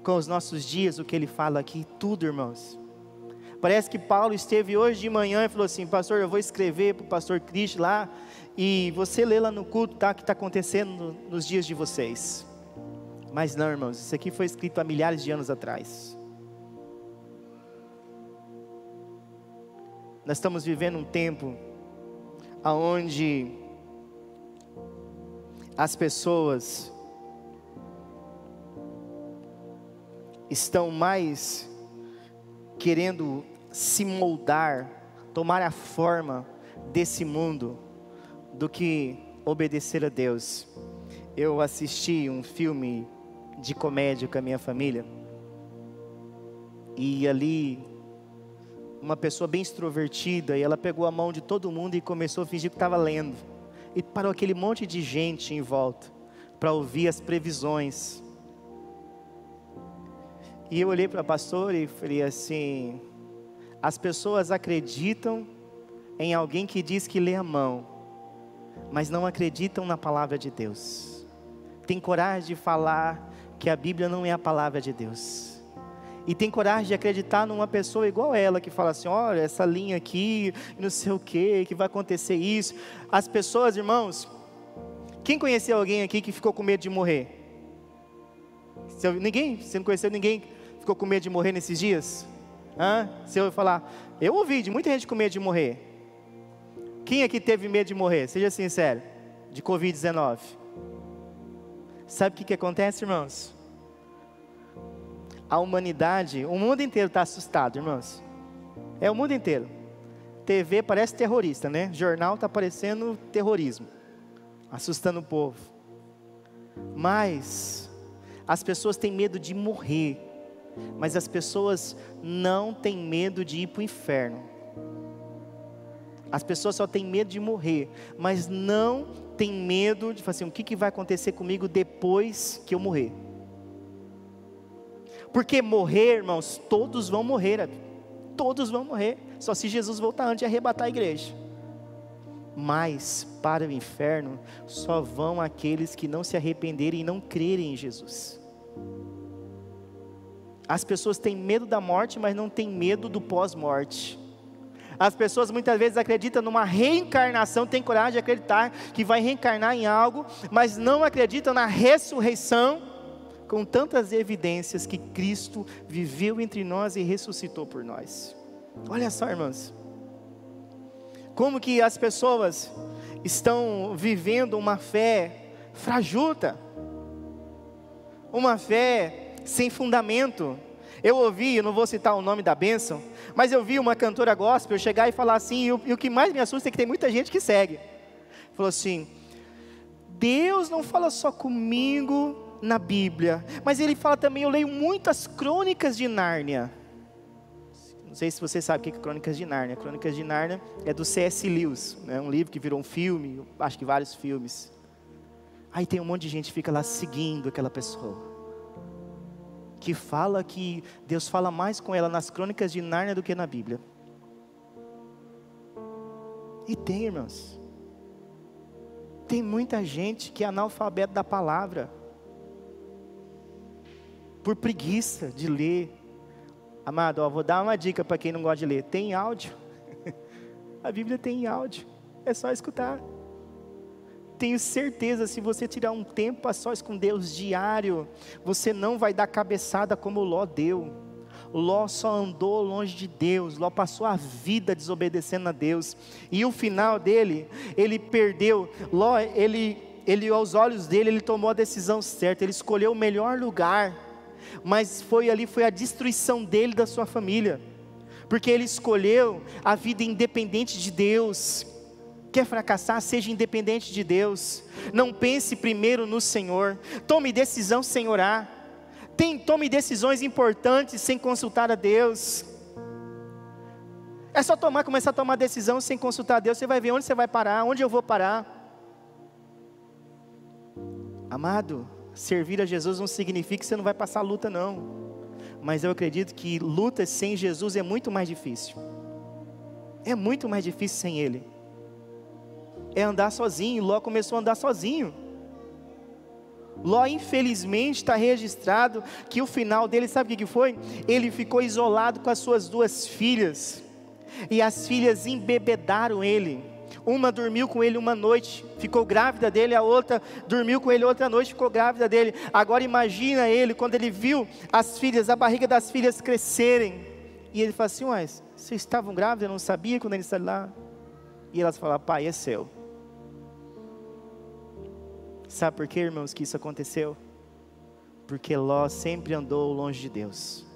com os nossos dias, o que ele fala aqui? Tudo, irmãos. Parece que Paulo esteve hoje de manhã e falou assim: Pastor, eu vou escrever para o pastor Cristo lá, e você lê lá no culto tá, o que está acontecendo nos dias de vocês. Mas não, irmãos, isso aqui foi escrito há milhares de anos atrás. Nós estamos vivendo um tempo onde as pessoas estão mais querendo se moldar, tomar a forma desse mundo, do que obedecer a Deus. Eu assisti um filme de comédia com a minha família, e ali uma pessoa bem extrovertida, e ela pegou a mão de todo mundo e começou a fingir que estava lendo. E parou aquele monte de gente em volta para ouvir as previsões. E eu olhei para a pastora e falei assim: as pessoas acreditam em alguém que diz que lê a mão, mas não acreditam na palavra de Deus. Tem coragem de falar que a Bíblia não é a palavra de Deus e tem coragem de acreditar numa pessoa igual ela, que fala assim: olha, essa linha aqui, não sei o que, que vai acontecer isso. As pessoas, irmãos, quem conheceu alguém aqui que ficou com medo de morrer? Ninguém? Você não conheceu ninguém ficou com medo de morrer nesses dias? Hã? Se eu falar, eu ouvi de muita gente com medo de morrer. Quem aqui teve medo de morrer? Seja sincero, de Covid-19. Sabe o que, que acontece, irmãos? a humanidade, o mundo inteiro está assustado, irmãos. É o mundo inteiro. TV parece terrorista, né? Jornal está parecendo terrorismo, assustando o povo. Mas as pessoas têm medo de morrer, mas as pessoas não têm medo de ir para o inferno. As pessoas só têm medo de morrer, mas não têm medo de falar assim: o que, que vai acontecer comigo depois que eu morrer? Porque morrer, irmãos, todos vão morrer. Todos vão morrer. Só se Jesus voltar antes de arrebatar a igreja. Mas para o inferno só vão aqueles que não se arrependerem e não crerem em Jesus. As pessoas têm medo da morte, mas não têm medo do pós-morte. As pessoas muitas vezes acreditam numa reencarnação, têm coragem de acreditar que vai reencarnar em algo, mas não acreditam na ressurreição com tantas evidências que Cristo viveu entre nós e ressuscitou por nós. Olha só, irmãos, como que as pessoas estão vivendo uma fé frajuta, uma fé sem fundamento. Eu ouvi, eu não vou citar o nome da bênção, mas eu vi uma cantora gospel chegar e falar assim, e o, e o que mais me assusta é que tem muita gente que segue. Falou assim: Deus não fala só comigo, na Bíblia. Mas ele fala também: eu leio muitas crônicas de Nárnia. Não sei se você sabe o que é Crônicas de Nárnia. Crônicas de Nárnia é do C.S. Lewis, né? um livro que virou um filme, acho que vários filmes. Aí tem um monte de gente que fica lá seguindo aquela pessoa. Que fala que Deus fala mais com ela nas crônicas de Nárnia do que na Bíblia. E tem, irmãos. Tem muita gente que é analfabeto da palavra, por preguiça de ler. Amado, ó, vou dar uma dica para quem não gosta de ler: tem áudio. (laughs) A Bíblia tem áudio, é só escutar. Tenho certeza, se você tirar um tempo a sós com Deus diário, você não vai dar cabeçada como Ló deu. Ló só andou longe de Deus, Ló passou a vida desobedecendo a Deus. E o final dele, ele perdeu. Ló, ele, ele aos olhos dele, ele tomou a decisão certa, ele escolheu o melhor lugar. Mas foi ali foi a destruição dele da sua família. Porque ele escolheu a vida independente de Deus quer fracassar, seja independente de Deus. Não pense primeiro no Senhor. Tome decisão sem orar. Tem, tome decisões importantes sem consultar a Deus. É só tomar, começar a tomar decisão sem consultar a Deus. Você vai ver onde você vai parar, onde eu vou parar. Amado, servir a Jesus não significa que você não vai passar luta, não. Mas eu acredito que luta sem Jesus é muito mais difícil. É muito mais difícil sem Ele é andar sozinho. Ló começou a andar sozinho. Ló, infelizmente, está registrado que o final dele, sabe o que foi? Ele ficou isolado com as suas duas filhas, e as filhas embebedaram ele. Uma dormiu com ele uma noite, ficou grávida dele, a outra dormiu com ele outra noite, ficou grávida dele. Agora imagina ele, quando ele viu as filhas, a barriga das filhas crescerem, e ele fala assim: Ué, vocês estavam grávidas, eu não sabia quando ele saiu lá. E elas falaram: Pai, é seu. Sabe por que, irmãos, que isso aconteceu? Porque Ló sempre andou longe de Deus.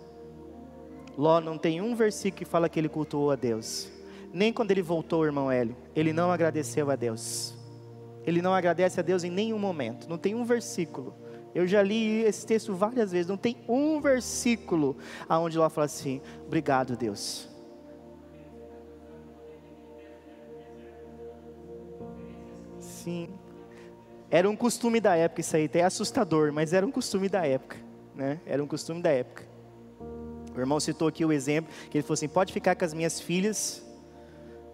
Ló não tem um versículo que fala que ele cultuou a Deus. Nem quando ele voltou, irmão Hélio, ele não agradeceu a Deus. Ele não agradece a Deus em nenhum momento. Não tem um versículo. Eu já li esse texto várias vezes. Não tem um versículo aonde Ló fala assim: Obrigado, Deus. Sim. Era um costume da época, isso aí até é assustador, mas era um costume da época, né? Era um costume da época. O irmão citou aqui o exemplo, que ele falou assim: pode ficar com as minhas filhas,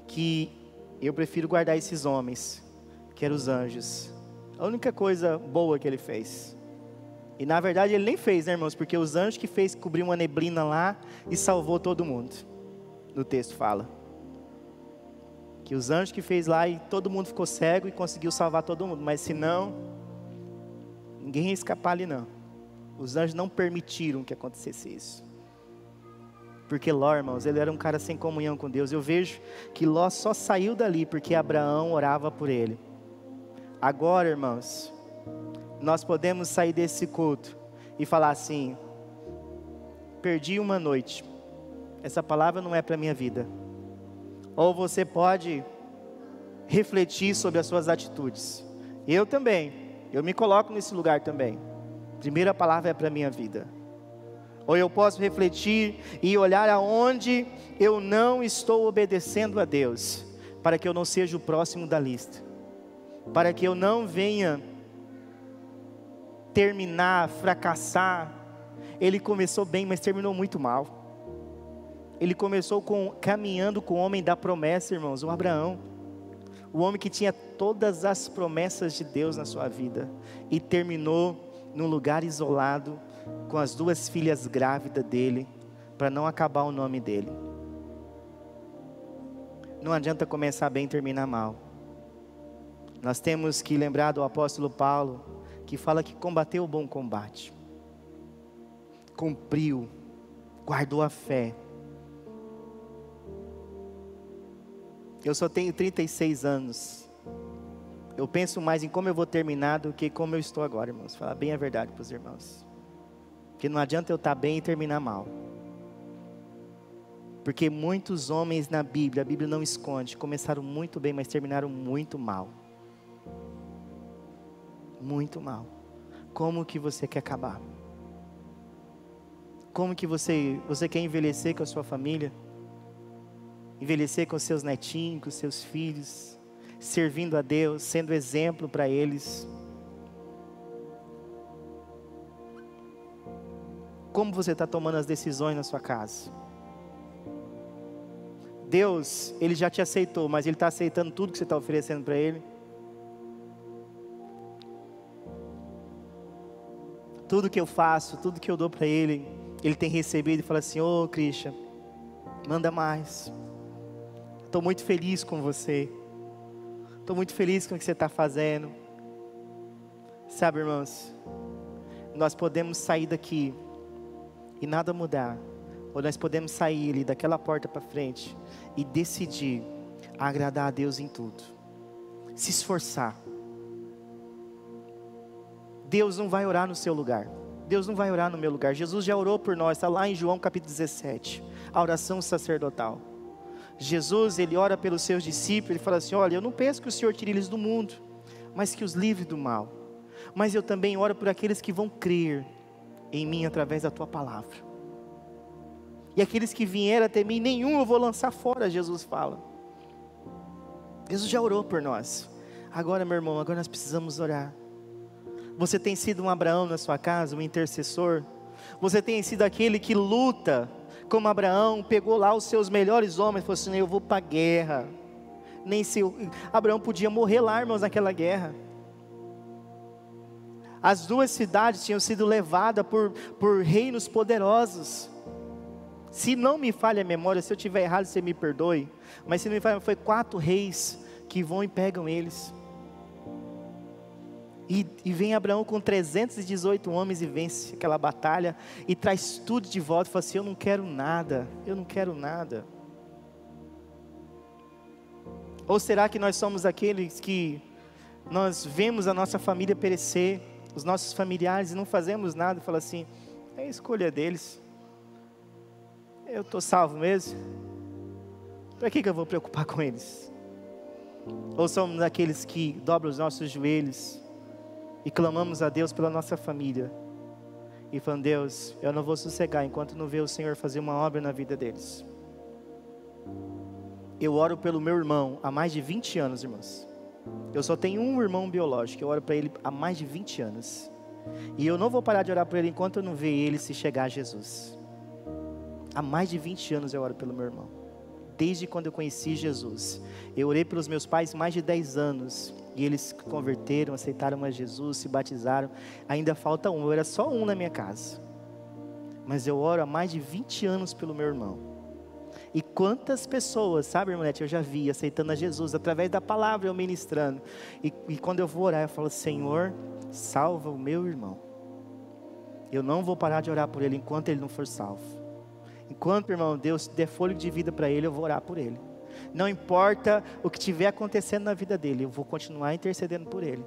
que eu prefiro guardar esses homens, que eram os anjos. A única coisa boa que ele fez. E na verdade ele nem fez, né, irmãos? Porque os anjos que fez cobrir uma neblina lá e salvou todo mundo. No texto fala que os anjos que fez lá e todo mundo ficou cego e conseguiu salvar todo mundo, mas se não, ninguém ia escapar ali não. Os anjos não permitiram que acontecesse isso. Porque Ló, irmãos, ele era um cara sem comunhão com Deus. Eu vejo que Ló só saiu dali porque Abraão orava por ele. Agora, irmãos, nós podemos sair desse culto e falar assim: perdi uma noite. Essa palavra não é para minha vida ou você pode refletir sobre as suas atitudes. Eu também, eu me coloco nesse lugar também. Primeira palavra é para a minha vida. Ou eu posso refletir e olhar aonde eu não estou obedecendo a Deus, para que eu não seja o próximo da lista, para que eu não venha terminar, fracassar. Ele começou bem, mas terminou muito mal. Ele começou com, caminhando com o homem da promessa, irmãos, o Abraão. O homem que tinha todas as promessas de Deus na sua vida. E terminou num lugar isolado, com as duas filhas grávidas dele, para não acabar o nome dele. Não adianta começar bem e terminar mal. Nós temos que lembrar do apóstolo Paulo, que fala que combateu o bom combate, cumpriu, guardou a fé Eu só tenho 36 anos. Eu penso mais em como eu vou terminar do que como eu estou agora, irmãos. Falar bem a verdade para os irmãos. Porque não adianta eu estar bem e terminar mal. Porque muitos homens na Bíblia, a Bíblia não esconde, começaram muito bem, mas terminaram muito mal. Muito mal. Como que você quer acabar? Como que você, você quer envelhecer com a sua família? envelhecer com seus netinhos, com seus filhos, servindo a Deus, sendo exemplo para eles. Como você está tomando as decisões na sua casa? Deus, Ele já te aceitou, mas Ele está aceitando tudo que você está oferecendo para Ele? Tudo que eu faço, tudo que eu dou para Ele, Ele tem recebido e fala assim: Ô oh, manda mais. Estou muito feliz com você. Estou muito feliz com o que você está fazendo. Sabe, irmãos, nós podemos sair daqui e nada mudar, ou nós podemos sair ali daquela porta para frente e decidir agradar a Deus em tudo, se esforçar. Deus não vai orar no seu lugar. Deus não vai orar no meu lugar. Jesus já orou por nós, está lá em João capítulo 17, a oração sacerdotal. Jesus, ele ora pelos seus discípulos, ele fala assim: Olha, eu não penso que o Senhor tire eles do mundo, mas que os livre do mal. Mas eu também oro por aqueles que vão crer em mim através da tua palavra. E aqueles que vieram até mim, nenhum eu vou lançar fora, Jesus fala. Jesus já orou por nós. Agora, meu irmão, agora nós precisamos orar. Você tem sido um Abraão na sua casa, um intercessor. Você tem sido aquele que luta, como Abraão, pegou lá os seus melhores homens e falou assim: Eu vou para a guerra. Nem se Abraão podia morrer lá, irmãos, naquela guerra. As duas cidades tinham sido levadas por, por reinos poderosos. Se não me falha a memória, se eu tiver errado, você me perdoe. Mas se não me falha, foi quatro reis que vão e pegam eles. E, e, vem Abraão com 318 homens e vence aquela batalha e traz tudo de volta e fala assim: Eu não quero nada, eu não quero nada. Ou será que nós somos aqueles que nós vemos a nossa família perecer, os nossos familiares, e não fazemos nada e fala assim: É a escolha deles, eu estou salvo mesmo, para que, que eu vou preocupar com eles? Ou somos aqueles que dobram os nossos joelhos e clamamos a Deus pela nossa família. E falando, Deus, eu não vou sossegar enquanto não ver o Senhor fazer uma obra na vida deles. Eu oro pelo meu irmão há mais de 20 anos, irmãos. Eu só tenho um irmão biológico, eu oro para ele há mais de 20 anos. E eu não vou parar de orar por ele enquanto eu não ver ele se chegar a Jesus. Há mais de 20 anos eu oro pelo meu irmão. Desde quando eu conheci Jesus. Eu orei pelos meus pais mais de 10 anos. E eles se converteram, aceitaram a Jesus, se batizaram. Ainda falta um, eu era só um na minha casa. Mas eu oro há mais de 20 anos pelo meu irmão. E quantas pessoas, sabe, irmãete, eu já vi aceitando a Jesus através da palavra eu ministrando. E, e quando eu vou orar, eu falo: Senhor, salva o meu irmão. Eu não vou parar de orar por ele enquanto ele não for salvo. Enquanto, irmão, Deus der fôlego de vida para ele, eu vou orar por ele. Não importa o que estiver acontecendo na vida dele, eu vou continuar intercedendo por ele.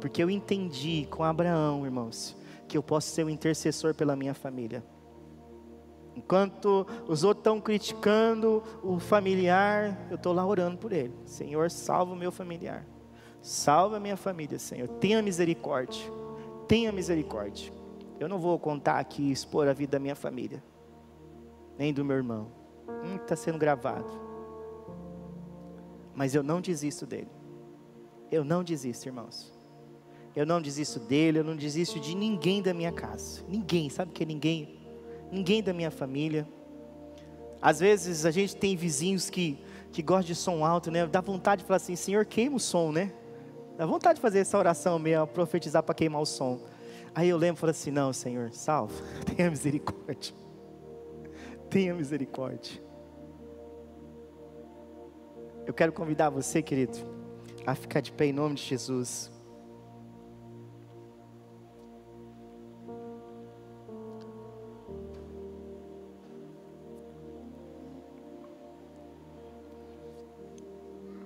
Porque eu entendi com Abraão, irmãos, que eu posso ser um intercessor pela minha família. Enquanto os outros estão criticando o familiar, eu estou lá orando por ele. Senhor, salva o meu familiar. Salva a minha família, Senhor. Tenha misericórdia. Tenha misericórdia. Eu não vou contar aqui e expor a vida da minha família, nem do meu irmão. Hum, está sendo gravado mas eu não desisto dele. Eu não desisto, irmãos. Eu não desisto dele, eu não desisto de ninguém da minha casa. Ninguém, sabe que é ninguém? Ninguém da minha família. Às vezes a gente tem vizinhos que, que gostam de som alto, né? Dá vontade de falar assim, Senhor, queima o som, né? Dá vontade de fazer essa oração mesmo, profetizar para queimar o som. Aí eu lembro e falo assim, não, Senhor, salva, (laughs) tenha misericórdia. Tenha misericórdia. Eu quero convidar você, querido, a ficar de pé em nome de Jesus.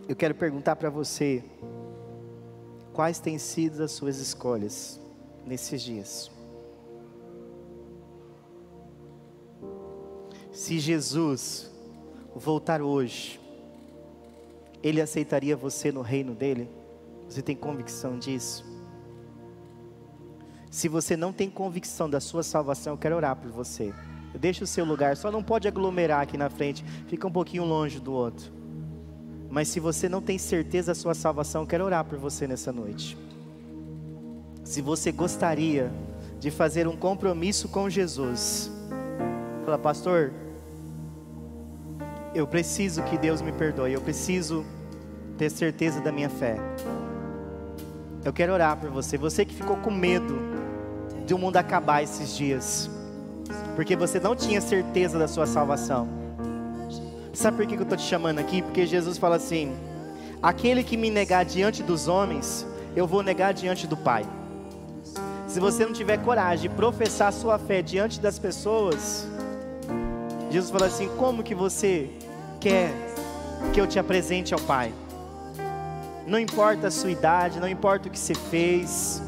Eu quero perguntar para você, quais têm sido as suas escolhas nesses dias? Se Jesus voltar hoje, ele aceitaria você no reino dele? Você tem convicção disso? Se você não tem convicção da sua salvação, eu quero orar por você. Deixa o seu lugar, só não pode aglomerar aqui na frente, fica um pouquinho longe do outro. Mas se você não tem certeza da sua salvação, eu quero orar por você nessa noite. Se você gostaria de fazer um compromisso com Jesus, fala, pastor, eu preciso que Deus me perdoe, eu preciso ter certeza da minha fé. Eu quero orar por você, você que ficou com medo de o mundo acabar esses dias, porque você não tinha certeza da sua salvação. Sabe por que eu estou te chamando aqui? Porque Jesus fala assim: aquele que me negar diante dos homens, eu vou negar diante do Pai. Se você não tiver coragem de professar sua fé diante das pessoas, Jesus fala assim: como que você quer que eu te apresente ao Pai? Não importa a sua idade, não importa o que você fez,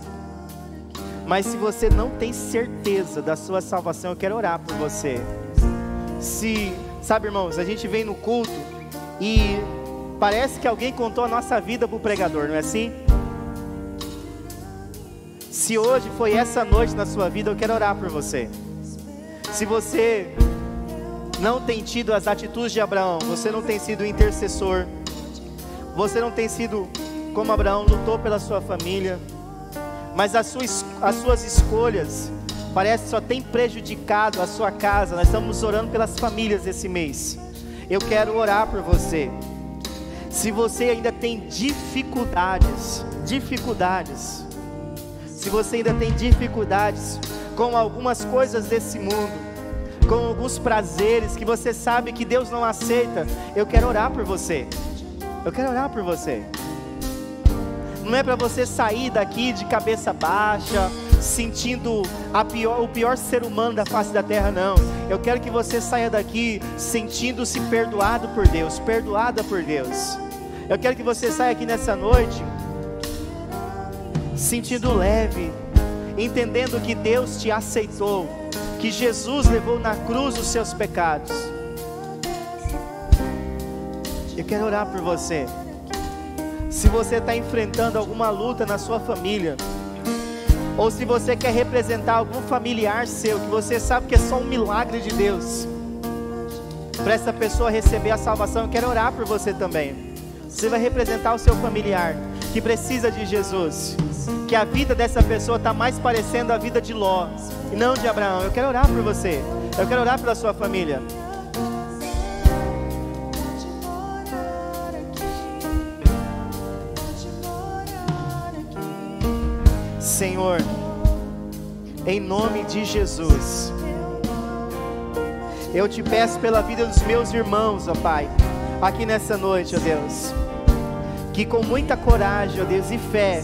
mas se você não tem certeza da sua salvação, eu quero orar por você. Se, sabe, irmãos, a gente vem no culto e parece que alguém contou a nossa vida para o pregador, não é assim? Se hoje foi essa noite na sua vida, eu quero orar por você. Se você não tem tido as atitudes de Abraão, você não tem sido intercessor, você não tem sido como Abraão, lutou pela sua família, mas as suas, as suas escolhas parece só tem prejudicado a sua casa. Nós estamos orando pelas famílias esse mês. Eu quero orar por você. Se você ainda tem dificuldades, dificuldades, se você ainda tem dificuldades com algumas coisas desse mundo, com alguns prazeres que você sabe que Deus não aceita, eu quero orar por você. Eu quero orar por você. Não é para você sair daqui de cabeça baixa, sentindo pior, o pior ser humano da face da terra, não. Eu quero que você saia daqui sentindo-se perdoado por Deus, perdoada por Deus. Eu quero que você saia aqui nessa noite sentindo leve, entendendo que Deus te aceitou, que Jesus levou na cruz os seus pecados. Eu quero orar por você. Se você está enfrentando alguma luta na sua família, ou se você quer representar algum familiar seu, que você sabe que é só um milagre de Deus, para essa pessoa receber a salvação, eu quero orar por você também. Você vai representar o seu familiar que precisa de Jesus, que a vida dessa pessoa está mais parecendo a vida de Ló e não de Abraão. Eu quero orar por você, eu quero orar pela sua família. Senhor, em nome de Jesus, eu te peço pela vida dos meus irmãos, ó Pai, aqui nessa noite, ó Deus, que com muita coragem, ó Deus, e fé,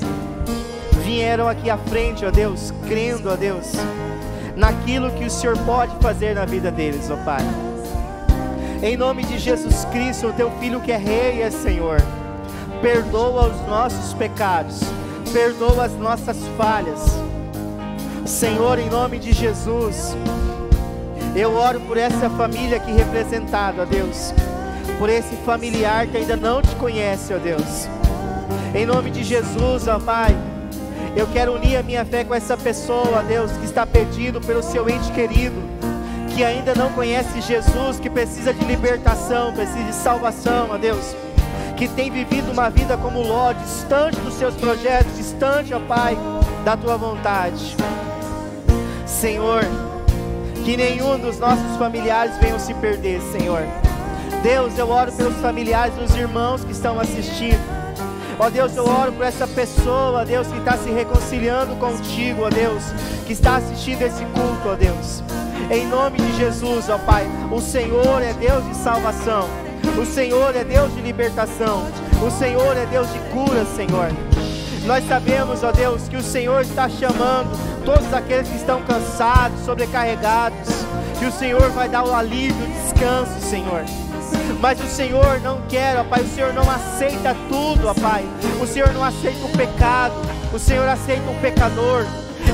vieram aqui à frente, ó Deus, crendo, ó Deus, naquilo que o Senhor pode fazer na vida deles, ó Pai. Em nome de Jesus Cristo, o teu filho que é rei é Senhor, perdoa os nossos pecados perdoa as nossas falhas. Senhor, em nome de Jesus, eu oro por essa família aqui representada, ó Deus, por esse familiar que ainda não te conhece, ó Deus. Em nome de Jesus, ó Pai, eu quero unir a minha fé com essa pessoa, ó Deus, que está pedindo pelo seu ente querido, que ainda não conhece Jesus, que precisa de libertação, precisa de salvação, ó Deus que tem vivido uma vida como Ló, distante dos seus projetos, distante, ó Pai, da tua vontade. Senhor, que nenhum dos nossos familiares venham se perder, Senhor. Deus, eu oro pelos familiares dos irmãos que estão assistindo. Ó Deus, eu oro por essa pessoa, Deus, que está se reconciliando contigo, ó Deus, que está assistindo esse culto, ó Deus. Em nome de Jesus, ó Pai, o Senhor é Deus de salvação. O Senhor é Deus de libertação. O Senhor é Deus de cura, Senhor. Nós sabemos, ó Deus, que o Senhor está chamando todos aqueles que estão cansados, sobrecarregados, que o Senhor vai dar o alívio, o descanso, Senhor. Mas o Senhor não quer, ó Pai, o Senhor não aceita tudo, ó Pai. O Senhor não aceita o pecado, o Senhor aceita o pecador.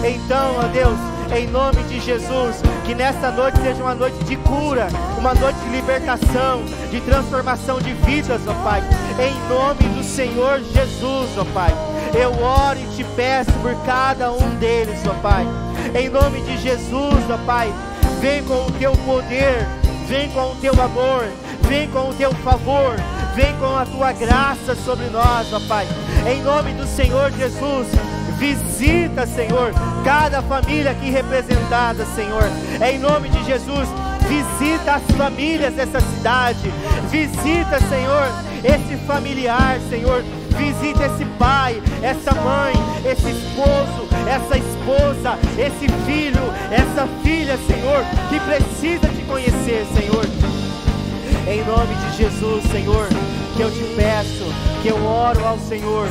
Então, ó Deus, em nome de Jesus. Que nessa noite seja uma noite de cura, uma noite de libertação, de transformação de vidas, ó Pai. Em nome do Senhor Jesus, ó Pai. Eu oro e te peço por cada um deles, ó Pai. Em nome de Jesus, ó Pai. Vem com o teu poder, vem com o teu amor, vem com o teu favor, vem com a tua graça sobre nós, ó Pai. Em nome do Senhor Jesus, Visita, Senhor, cada família aqui representada, Senhor. Em nome de Jesus, Visita as famílias dessa cidade. Visita, Senhor, esse familiar, Senhor. Visita esse pai, essa mãe, esse esposo, essa esposa, esse filho, essa filha, Senhor, que precisa te conhecer, Senhor. Em nome de Jesus, Senhor, que eu te peço, que eu oro ao Senhor,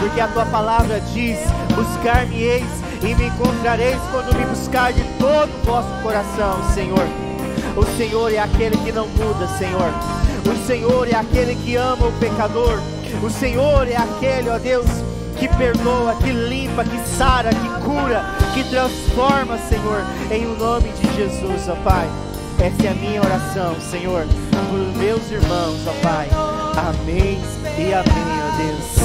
porque a tua palavra diz: buscar-me-eis e me encontrareis quando me buscar de todo o vosso coração, Senhor. O Senhor é aquele que não muda, Senhor. O Senhor é aquele que ama o pecador. O Senhor é aquele, ó Deus, que perdoa, que limpa, que sara, que cura, que transforma, Senhor, em o nome de Jesus, ó Pai. Essa é a minha oração, Senhor, por meus irmãos, ó Pai. Amém e amém, ó Deus.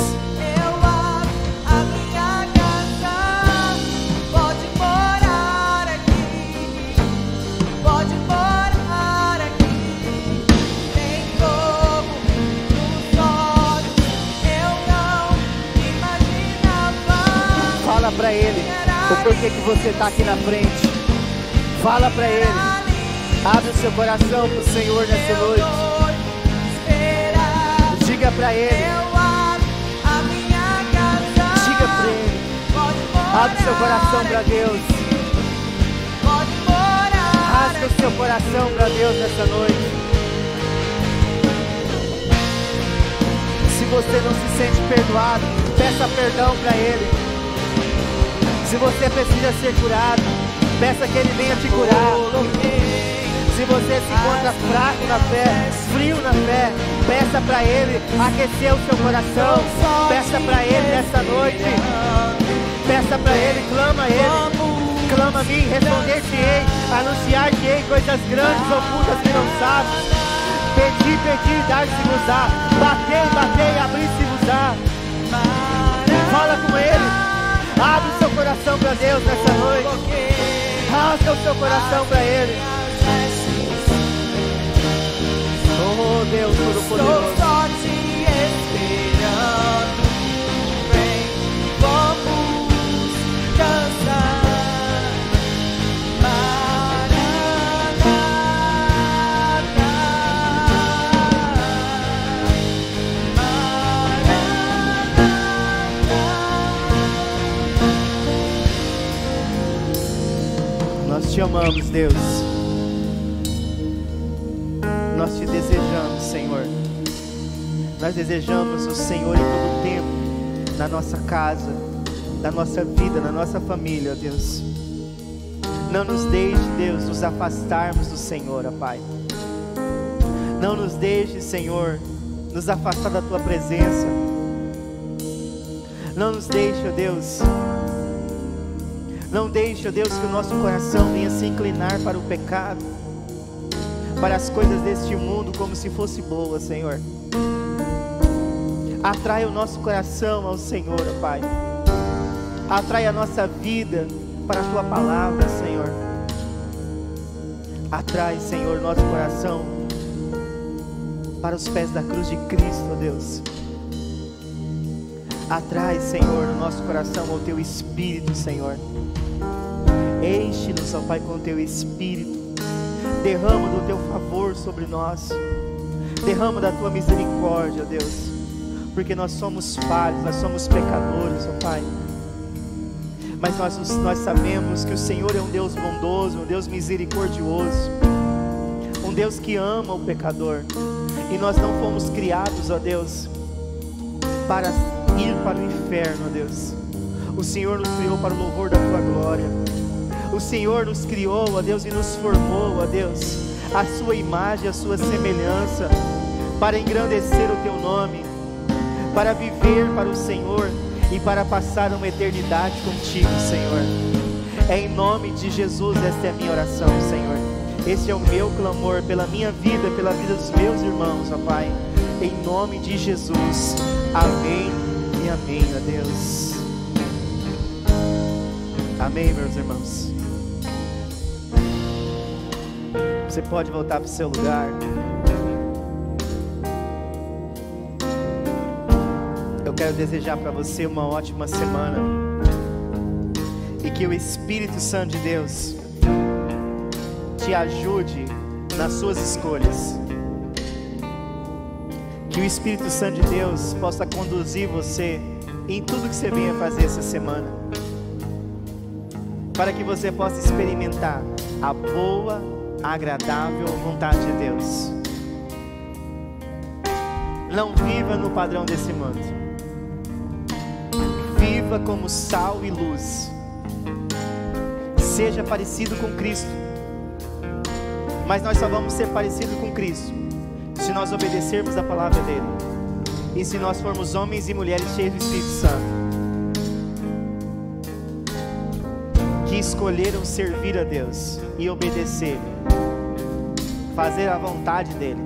Fala para ele o porquê que você está aqui na frente. Fala para ele. Abre o seu coração para o Senhor nessa noite. Diga para ele. Diga para ele. Abre o seu coração para Deus. Rasga o seu coração para Deus nessa noite. Se você não se sente perdoado, peça perdão para Ele. Se você precisa ser curado, peça que Ele venha te curar. Se você se encontra fraco na fé, frio na fé, peça para Ele aquecer o seu coração. Peça para Ele nessa noite. Peça para Ele, clama a Ele. Clama a mim, responder-te-ei, anunciar-te-ei coisas grandes, ocultas que não sabes. Pedi, pedi, dar-se-vos-á. Batei, batei, abri-se-vos-á. Fala com Ele. Abre o seu coração para Deus nessa noite. Rasga o seu coração para Ele. Deus Todo-Poderoso. Estou só te esperando. Vem, vamos cantar. Nós te amamos, Deus. Nós desejamos o Senhor em todo o tempo, na nossa casa, na nossa vida, na nossa família, Deus. Não nos deixe, Deus, nos afastarmos do Senhor, ó Pai. Não nos deixe, Senhor, nos afastar da tua presença. Não nos deixe, ó Deus, não deixe, ó Deus, que o nosso coração venha se inclinar para o pecado, para as coisas deste mundo como se fosse boa, Senhor. Atrai o nosso coração ao Senhor, ó Pai. Atrai a nossa vida para a tua palavra, Senhor. Atrai, Senhor, nosso coração para os pés da cruz de Cristo, ó Deus. Atrai, Senhor, no nosso coração o teu espírito, Senhor. Enche-nos, ó Pai, com o teu espírito. Derrama do teu favor sobre nós. Derrama da tua misericórdia, ó Deus. Porque nós somos falhos, nós somos pecadores, ó Pai. Mas nós, nós sabemos que o Senhor é um Deus bondoso, um Deus misericordioso, um Deus que ama o pecador. E nós não fomos criados, ó Deus, para ir para o inferno, ó Deus. O Senhor nos criou para o louvor da tua glória. O Senhor nos criou, ó Deus, e nos formou, ó Deus, a sua imagem, a sua semelhança, para engrandecer o teu nome, para viver para o Senhor e para passar uma eternidade contigo, Senhor. É em nome de Jesus, esta é a minha oração, Senhor. Esse é o meu clamor pela minha vida, pela vida dos meus irmãos, ó Pai. Em nome de Jesus. Amém e amém, ó Deus. Amém, meus irmãos. Você pode voltar para o seu lugar. Quero desejar para você uma ótima semana. E que o Espírito Santo de Deus te ajude nas suas escolhas. Que o Espírito Santo de Deus possa conduzir você em tudo que você venha fazer essa semana. Para que você possa experimentar a boa, agradável vontade de Deus. Não viva no padrão desse mundo. Viva como sal e luz. Seja parecido com Cristo. Mas nós só vamos ser parecidos com Cristo se nós obedecermos a palavra dele. E se nós formos homens e mulheres cheios do Espírito Santo. Que escolheram servir a Deus e obedecer. Fazer a vontade dele.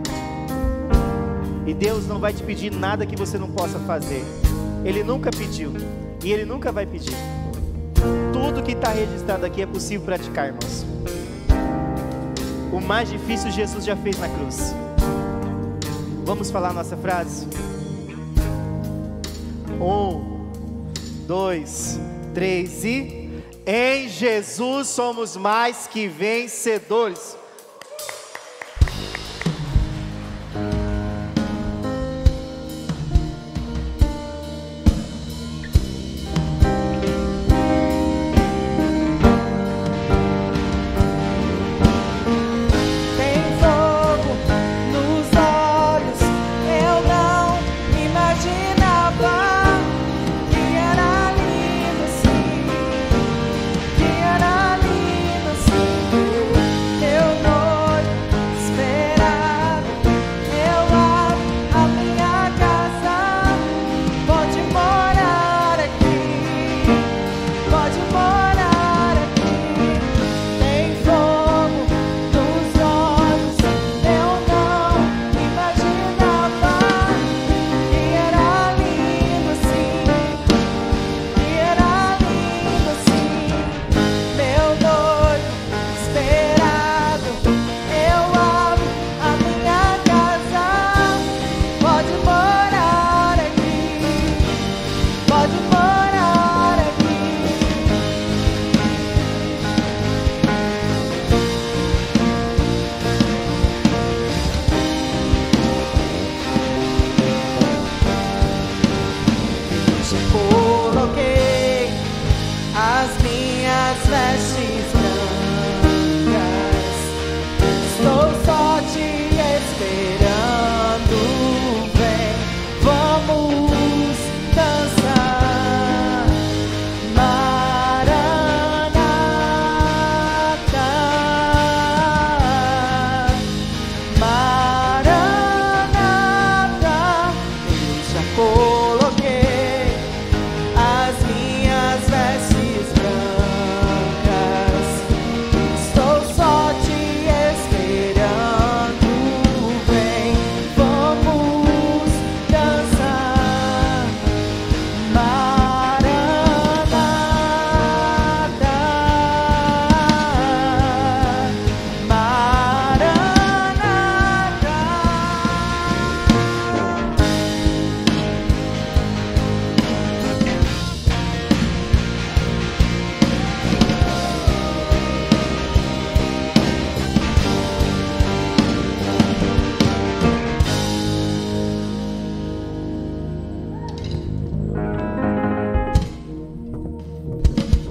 E Deus não vai te pedir nada que você não possa fazer. Ele nunca pediu. E Ele nunca vai pedir. Tudo que está registrado aqui é possível praticar, irmãos. O mais difícil Jesus já fez na cruz. Vamos falar nossa frase? Um, dois, três e. Em Jesus somos mais que vencedores.